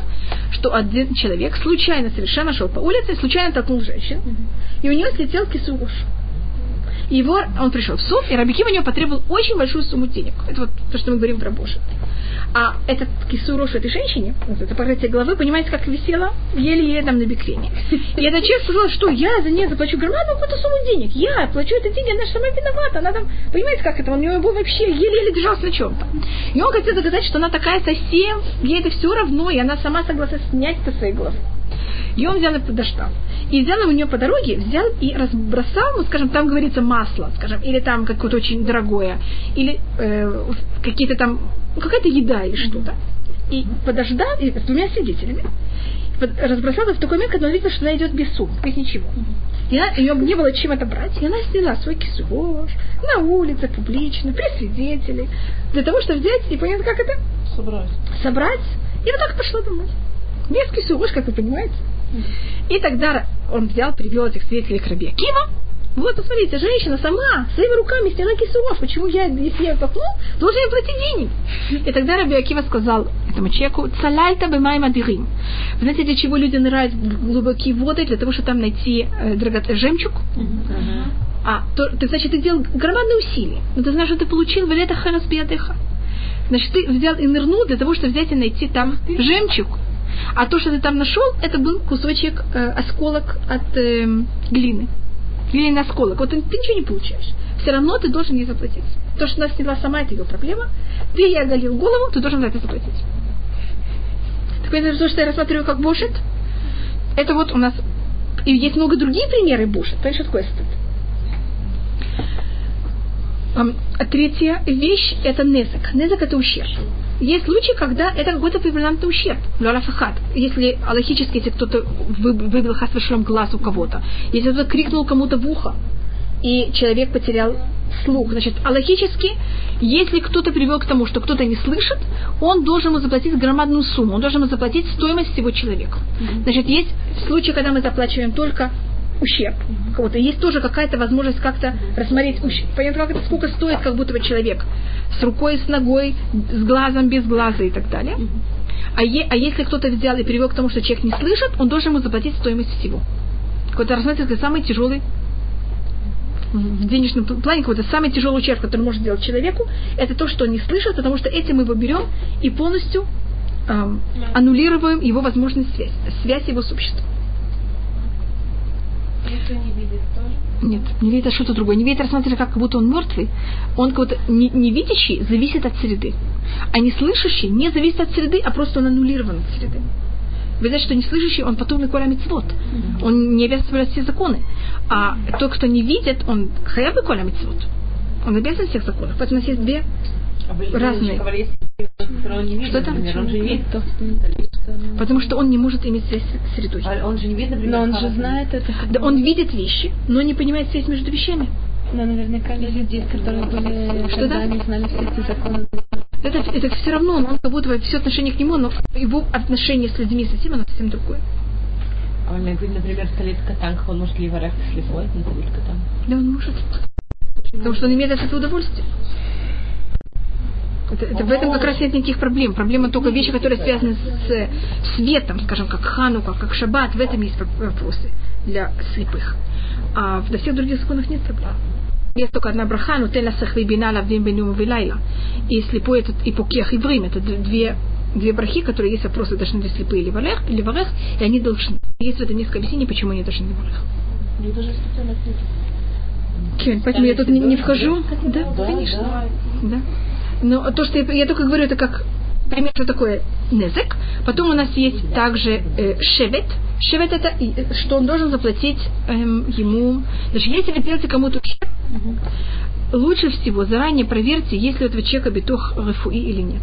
что один человек случайно совершенно шел по улице, случайно толкнул женщину, и у нее слетел кисуруш. И его, он пришел в суд, и Рабиким у него потребовал очень большую сумму денег. Это вот то, что мы говорим про Боши. А этот кисурош этой женщине, вот это покрытие головы, понимаете, как висела еле-еле там на биквене. И этот человек сказал, что я за нее заплачу громадную какую-то сумму денег. Я плачу эти деньги, она же сама виновата. Она там, понимаете, как это? У него был вообще еле-еле держался на чем-то. И он хотел доказать, что она такая совсем, ей это все равно, и она сама согласна снять это свои головы. И он взял и подождал. И взял у нее по дороге, взял и разбросал, ну, скажем, там говорится масло, скажем, или там какое-то очень дорогое, или э, какие-то там, ну, какая-то еда или что-то. И подождал, и с двумя свидетелями, разбросал в такой момент, когда он видел, что она идет без сумм, без ничего. И она, ее не было чем это брать, и она сняла свой кисуш на улице, публично, при свидетелей, для того, чтобы взять и понять, как это? Собрать. Собрать. И вот так пошла домой. Без кисуш, как вы понимаете. И тогда он взял, привел этих свидетелей к Рабе Акива. Вот, посмотрите, женщина сама своими руками сняла кисуров. Почему я, если я попну, должен ей платить денег? И тогда Раби Акива сказал этому человеку, цалайта бы майма дырим. Вы знаете, для чего люди ныряют в глубокие воды? Для того, чтобы там найти э, драгот... жемчуг. А, то, ты, значит, ты делал громадные усилия. Но ты знаешь, что ты получил в лето харас биадыха. Значит, ты взял и нырнул для того, чтобы взять и найти там жемчуг. А то, что ты там нашел, это был кусочек, э, осколок от э, глины. Глиняный осколок. Вот ты, ничего не получаешь. Все равно ты должен ей заплатить. То, что она сняла сама, это ее проблема. Ты ей оголил голову, ты должен за это заплатить. Так то, что я рассматриваю как бушет. Это вот у нас... И есть много других примеров бушет. Понимаешь, что такое стыд? А третья вещь – это незак. Незак – это ущерб. Есть случаи, когда это какой-то перманентный ущерб. Ларафахат. Если аллахически, если кто-то выбил хасвешем глаз у кого-то, если кто-то крикнул кому-то в ухо, и человек потерял слух. Значит, аллахически, если кто-то привел к тому, что кто-то не слышит, он должен ему заплатить громадную сумму, он должен ему заплатить стоимость всего человека. Значит, есть случаи, когда мы заплачиваем только ущерб кого-то. Есть тоже какая-то возможность как-то рассмотреть ущерб. Понятно, как это, сколько стоит как будто бы человек. С рукой, с ногой, с глазом, без глаза и так далее. А, е, а если кто-то взял и привел к тому, что человек не слышит, он должен ему заплатить стоимость всего. Какой-то рассматривается самый тяжелый в денежном плане какой-то самый тяжелый ущерб, который может сделать человеку, это то, что он не слышит, потому что этим мы его берем и полностью эм, аннулируем его возможность связь, связь его с обществом. Никто не видит тоже? Нет, не видит, а что-то другое. Не видит, рассматривает, как будто он мертвый. Он как будто не, не видящий зависит от среды. А не слышащий не зависит от среды, а просто он аннулирован от среды. Вы знаете, что не слышащий, он потом Коля Мицвод. Он не обязан соблюдать все законы. А тот, кто не видит, он хаяб и Коля Мицвод. Он обязан всех законов. Поэтому у нас есть две разные. Что это? Он же не видит, Потому что он не может иметь связь с средой. А он же не видит, например, Но он же знает это. Да он видит вещи, но не понимает связь между вещами. Но наверняка есть людей, которые были, Что когда да? они знали все эти законы. Это, это все равно, он как будто бы все отношение к нему, но его отношение с людьми совсем, оно совсем другое. А он, например, в талит катанках, он может ли варах слепой на талит катанках? Да, он может. Потому что он имеет от этого удовольствие. Это, это, в этом как раз нет никаких проблем. Проблема только вещи, которые связаны с светом, скажем, как ханука, как шаббат. В этом есть вопросы для слепых. А в всех других законах нет проблем. Есть только одна браха, но тела сахвибина лавдим бенюм вилайла. И слепой этот и покех и время. Это две две брахи, которые есть вопросы, должны быть слепые или валех, или варех, и они должны. Есть в этом несколько объяснений, почему они должны быть ответить. Кен, поэтому я тут не, не вхожу. Да, конечно. Да. Но то, что я, я только говорю, это как пример, что такое незек. Потом у нас есть также э, шевет. Шевет это, э, что он должен заплатить эм, ему. Значит, если вы делаете кому-то ущерб, лучше всего заранее проверьте, есть ли у этого человека битох рефуи или нет.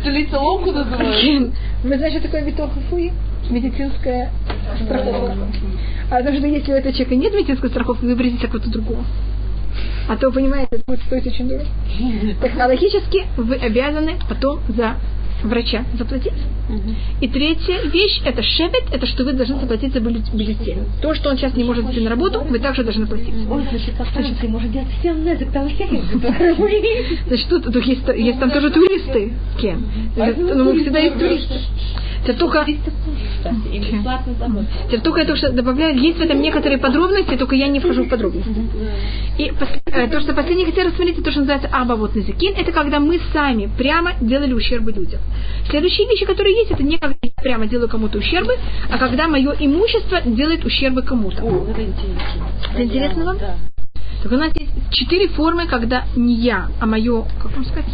Столица ломку называют. Вы знаете, что такое битох рефуи? Медицинская страховка. А потому что если у этого человека нет медицинской страховки, вы берете кого-то другого. А то, понимаете, это будет стоить очень дорого. Так а логически вы обязаны потом за врача заплатить. И третья вещь – это шебет, это что вы должны заплатить за бюллет- бюллетень. То, что он сейчас не может идти на работу, вы также должны платить. Ой, значит, по Франции может делать всем незик, там есть Значит, тут, тут есть, есть там тоже туристы. Кем? Ну, всегда есть туристы. Это только. Теперь только я то, что добавляю, есть в этом некоторые подробности, только я не вхожу в подробности. И э, то, что последний хотел рассмотреть, это то, что называется аба вот назикин, это когда мы сами прямо делали ущербы людям. Следующие вещи, которые есть, это не когда я прямо делаю кому-то ущербы, а когда мое имущество делает ущербы кому-то. О, это интересно. Это интересно вам? Да. Так у нас есть четыре формы, когда не я, а мое, как вам сказать,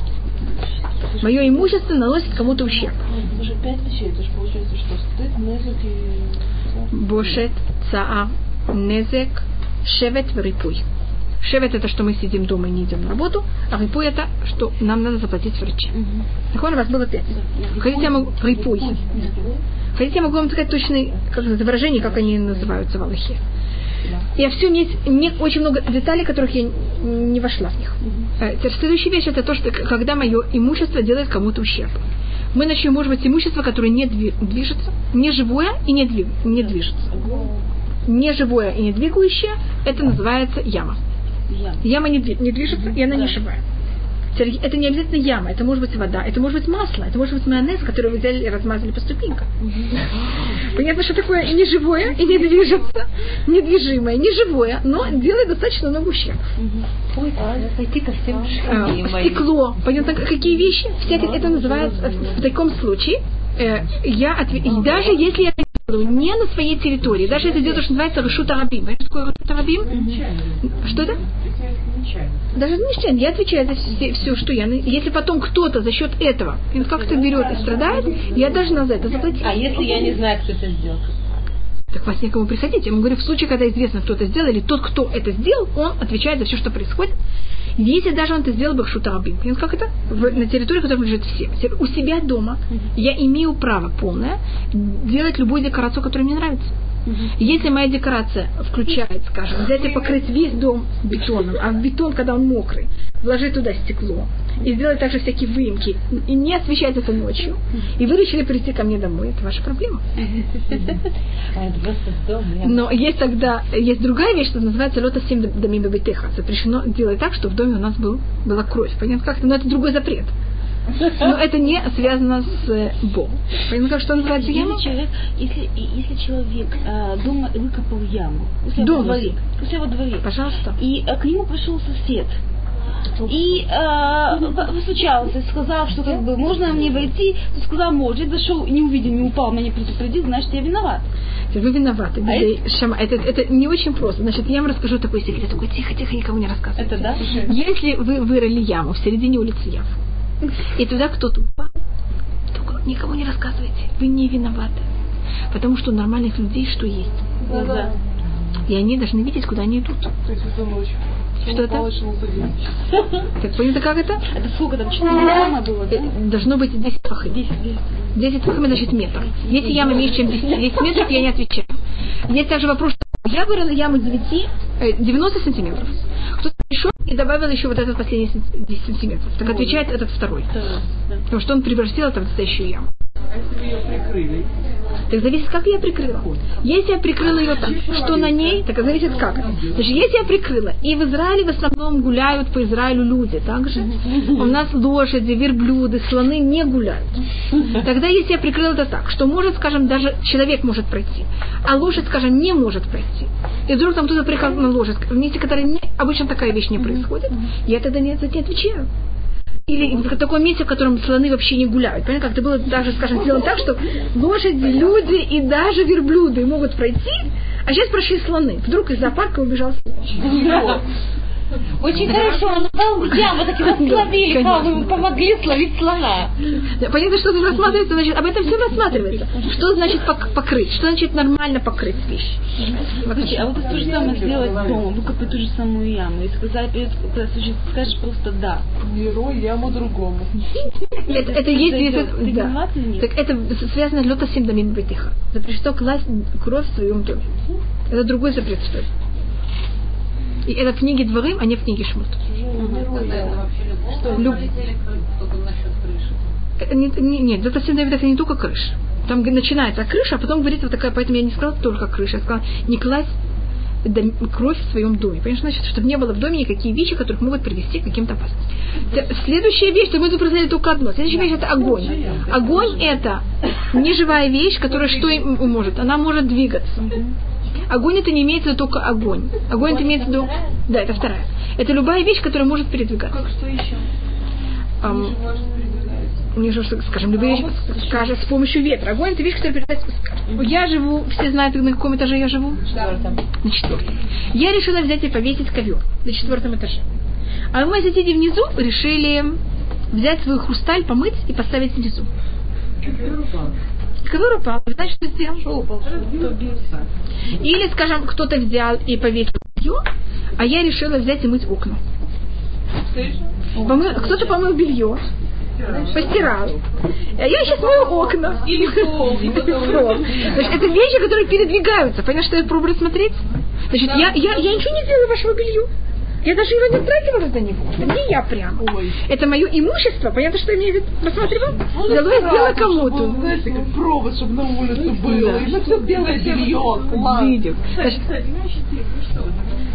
мое имущество наносит кому-то ущерб. Это же пять вещей. Это же получается, что стыд, незак и... Бошет, цаа, незек, шевет, рипуй. Шевет это, что мы сидим дома и не идем на работу, а рипуй это, что нам надо заплатить врачу. Так у вас было пять. Хотите, я могу... Рипуй. Хотите, я могу вам сказать точные как выражения, как они называются в Аллахе. И все, есть не, очень много деталей, которых я не вошла в них. Э, Следующая вещь это то, что когда мое имущество делает кому-то ущерб. Мы начнем, может быть, имущество, которое не дви- движется, не живое и не, дви- не движется. Не живое и не двигающее, это называется яма. Яма не, не движется, и она не живая. Это не обязательно яма, это может быть вода, это может быть масло, это может быть майонез, который вы взяли и размазали по ступенькам. Понятно, что такое и не живое, и не движется, недвижимое, не живое, но делает достаточно много ущерба. Ой, пойти ко всем шкафам моим. стекло, понятно, какие вещи? Всякие, это называется в таком случае. э, я отве- даже если я не на своей территории, даже это делаю, что называется решут арабим. Знаете, что такое арабим? Что это? Даже не нечаянно. Я отвечаю за все, все, что я. Если потом кто-то за счет этого как-то берет и страдает, я должна за это заплатить. А если я не знаю, кто это сделал? Так вас некому приходить. Я ему говорю, в случае, когда известно, кто это сделал, или тот, кто это сделал, он отвечает за все, что происходит. Если даже он это сделал бы шутарабим, как это? В- на территории, которая принадлежит всем. У себя дома я имею право полное делать любую декорацию, которая мне нравится. Если моя декорация включает, скажем, взять и покрыть весь дом бетоном, а в бетон, когда он мокрый, вложить туда стекло и сделать также всякие выемки, и не освещать это ночью, и вы решили прийти ко мне домой, это ваша проблема. Но есть тогда, есть другая вещь, что называется лота сим дамим бебетеха. Запрещено делать так, что в доме у нас был, была кровь. Понятно как? Но это другой запрет. Но это не связано с э, Богом. Как, что называется яма? Если человек, если, если человек э, дома выкопал яму, у себя Дома? во дворе, у себя во дворе, Пожалуйста. и э, к нему пришел сосед, и э, постучался, сказал, что как бы можно мне войти, то сказал, может, я зашел, не увидел, не упал, меня предупредил, значит, я виноват. Вы виноваты. А Шама. Это, это не очень просто. Значит, я вам расскажу такой секрет. Такой тихо-тихо, никому не рассказывайте. Это да? Если вы вырыли яму в середине улицы Яв, и туда кто-то упал, только никому не рассказывайте. Вы не виноваты. Потому что у нормальных людей что есть? Глаза. И они должны видеть, куда они идут. То есть это ночь. Что это? Так понятно, как это? Это сколько там, 4 яма было, да? Э, Должно быть 10 фахим. 10, 10. 10 фахим, значит метр. Если яма меньше, чем 10, 10 метров, я не отвечаю. Есть также вопрос, что я вырыла яму 9, э, 90 сантиметров. Кто-то пришел и добавил еще вот этот последний сен- 10 сантиметров. Так отвечает этот второй. Потому что он превратил это в настоящую яму. Так зависит, как я прикрыла. Если я прикрыла ее так, что на ней, так зависит как. Значит, если я прикрыла, и в Израиле в основном гуляют по Израилю люди, так же, у нас лошади, верблюды, слоны не гуляют. Тогда если я прикрыла это так, что может, скажем, даже человек может пройти, а лошадь, скажем, не может пройти, и вдруг там кто-то приехал на лошадь, в месте, которое не, обычно такая вещь не происходит, я тогда не, не отвечаю. Или в таком месте, в котором слоны вообще не гуляют. Понятно, как это было даже, скажем, сделано так, что лошади, люди и даже верблюды могут пройти, а сейчас прошли слоны. Вдруг из зоопарка убежал слон. Очень хорошо, он дал яму, так его словили, помогли словить слона. Да, Понятно, что тут рассматривается, значит, об этом все рассматривается. Что значит пок- покрыть? Что значит нормально покрыть вещь? Слушай, а вот это то же самое сделать дома, выкопать ту же самую яму и сказать, скажешь просто да. Миру яму другому. Это, это есть... Да. Так это с- связано с лёта сим дамим бетиха. Запрещено класть кровь в своем доме. Это другой запрет стоит. И это в книге Дворым, а не в книге Шмут. Люб- Это не, не- нет, это всегда это не только крыша. Там начинается крыша, а потом говорится вот такая, поэтому я не сказала только крыша, я сказала не класть кровь в своем доме. Понимаешь, значит, чтобы не было в доме никакие вещи, которых могут привести к каким-то опасностям. Следующая вещь, то мы тут разделили только одно. Следующая вещь это огонь. Огонь это неживая вещь, которая что может? Она может двигаться. Огонь это не имеется только огонь. Огонь это имеется в виду... Да, это вторая. Это любая вещь, которая может передвигаться. Как что еще? Передвигается. не же, скажем, любые вещи, скажем, с помощью ветра. Огонь это вещь, которая передается. Я живу, все знают, на каком этаже я живу? Четвертом. На четвертом. Я решила взять и повесить ковер на четвертом этаже. А мои соседи внизу решили взять свой хрусталь, помыть и поставить внизу. Ковер упал. Значит, что сделал? Или, скажем, кто-то взял и повесил белье, а я решила взять и мыть окна. Помыл- кто-то помыл белье, постирал. А я сейчас мою окна. Или. Значит, это вещи, которые передвигаются. Понимаешь, что я пробую рассмотреть? Значит, я, я, я ничего не делаю вашего белью. Я даже его не тратила за него. Это не я прям. Это мое имущество. Понятно, что я имею в виду? Взяла и сделала кому-то. Знаете, как провод, чтобы на улице было. И все белое белье. Видел. Значит,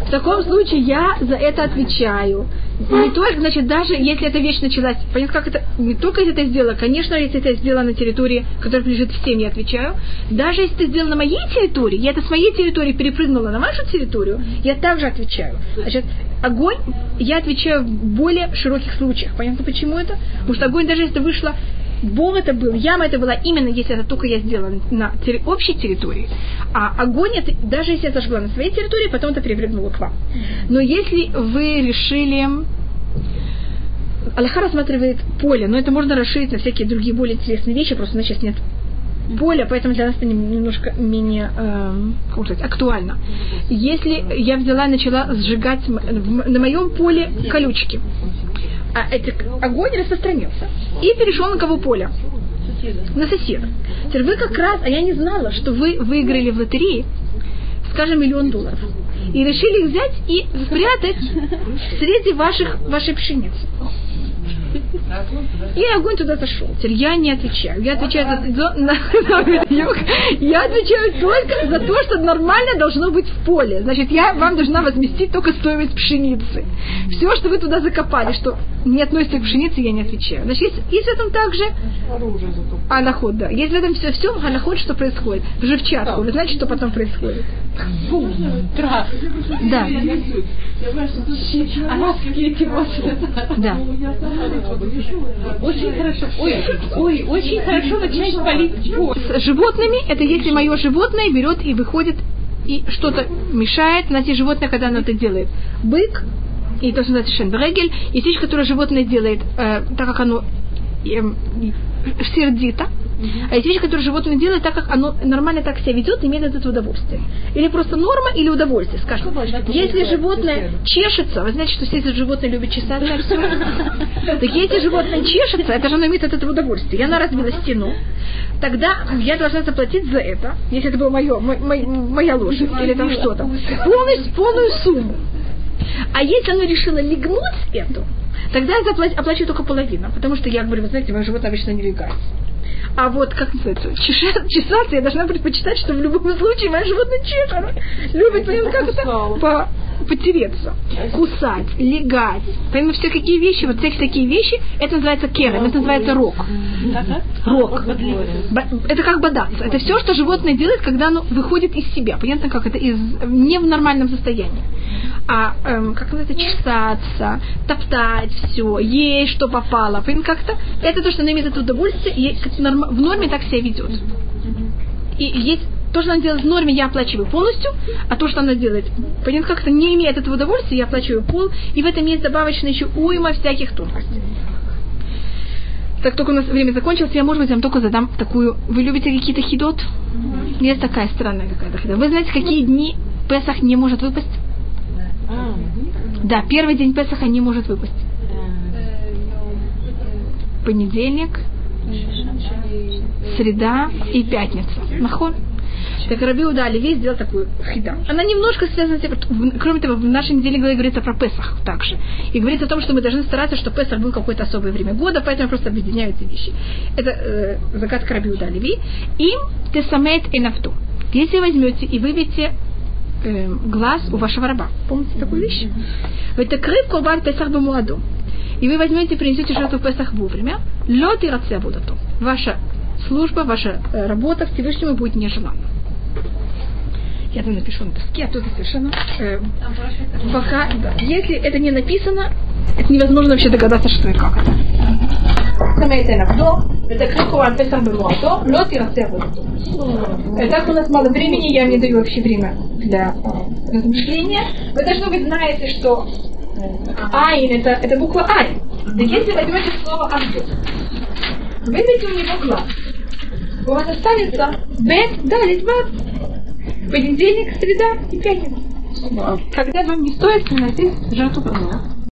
в таком случае я за это отвечаю. Не только, значит, даже если эта вещь началась, понятно, как это, не только если это сделала, конечно, если это сделано на территории, которая принадлежит всем, я отвечаю. Даже если это сделано на моей территории, я это с моей территории перепрыгнула на вашу территорию, я также отвечаю. Значит, огонь, я отвечаю в более широких случаях. Понятно, почему это? Потому что огонь, даже если вышло Бог это был, яма это была именно, если это только я сделала на терри- общей территории. А огонь это, даже если я зажгла на своей территории, потом это перепрыгнуло к вам. Но если вы решили... Аллаха рассматривает поле, но это можно расширить на всякие другие более интересные вещи, просто у нас сейчас нет поля, поэтому для нас это нем- немножко менее как сказать, актуально. Если я взяла и начала сжигать на моем поле колючки, а этот огонь распространился и перешел на кого поле? На соседа. Теперь вы как раз, а я не знала, что вы выиграли в лотерее, скажем, миллион долларов. И решили их взять и спрятать среди ваших, вашей пшеницы. И огонь туда зашел. Теперь я не отвечаю. Я отвечаю за, за- на. Я отвечаю только за то, что нормально должно быть в поле. Значит, я вам должна возместить только стоимость пшеницы. Все, что вы туда закопали, что не относится к пшенице, я не отвечаю. Значит, есть, есть в этом также анаход, да. Есть в этом все, все анаход, что происходит. Взрывчатку. Вы знаете, что потом происходит? Трах. Да. Вот. Да. Очень хорошо. Ой, ой, очень хорошо начать палить. С животными, это если мое животное берет и выходит и что-то мешает. Знаете, животное, когда оно это делает. Бык, и то, что называется шенбрегель, есть вещь, которую животное делает, э, так как оно эм, сердито, а есть вещи, которые животное делает так, как оно нормально так себя ведет, имеет от этого удовольствие. Или просто норма, или удовольствие, скажем. Если животное чешется, вы знаете, что если животное любит чесаться, всё. так если животное чешется, это же оно имеет от этого удовольствие. И она разбила стену, тогда я должна заплатить за это, если это была моё, мо- мо- моя лошадь или там что-то, полностью, полную сумму. А если оно решило легнуть эту, тогда я оплачу только половину, потому что я говорю, вы знаете, мое животное обычно не легается. А вот, как называется, чесаться я должна предпочитать, что в любом случае мое животное чешет. Любит, понятно, как это? По, потереться, кусать, легать. Понятно, все какие вещи, вот всякие такие вещи, это называется керем, это называется рок. Рок. Это как бодаться. Это все, что животное делает, когда оно выходит из себя. Понятно, как это из не в нормальном состоянии. А эм, как называется, чесаться, топтать все, есть что попало. Понятно, как-то это то, что оно имеет это удовольствие, и норм- в норме так себя ведет. И есть то, что она делает в норме, я оплачиваю полностью, а то, что она делает, понятно, как-то не имеет этого удовольствия, я оплачиваю пол, и в этом есть добавочно еще уйма всяких тонкостей. Так только у нас время закончилось, я, может быть, вам только задам такую... Вы любите какие-то хидот? Есть такая странная какая-то хидот. Вы знаете, какие дни Песах не может выпасть? Да, первый день Песаха не может выпасть. Понедельник, среда и пятница. Нахон? Так Раби Уда Леви сделал такую хида. Она немножко связана с тем, кроме того, в нашей неделе говорится про Песах также. И говорится о том, что мы должны стараться, чтобы Песах был какое-то особое время года, поэтому просто объединяют эти вещи. Это э, загадка Раби Уда Леви. Им тесамет и нафту. Если возьмете и выбьете э, глаз у вашего раба. Помните такую вещь? В это крып курбан песах бамуаду. И вы возьмете и принесете жертву в Песах вовремя. Лед и рация будут. Ваша служба, ваша э, работа Всевышнему будет нежеланна. Я там напишу на доске, а тут совершенно... Э, пока, да. Если это не написано, это невозможно вообще догадаться, что и как это. Это. Так у нас мало времени, я не даю вообще время для э, размышления. Вы должны быть знаете, что Айн это, это буква Айн. Так если возьмете слово Абду, выберите у него глаз, у вас останется Бет, Далит, Бат. Понедельник, среда и пятница. Когда вам не стоит приносить жертву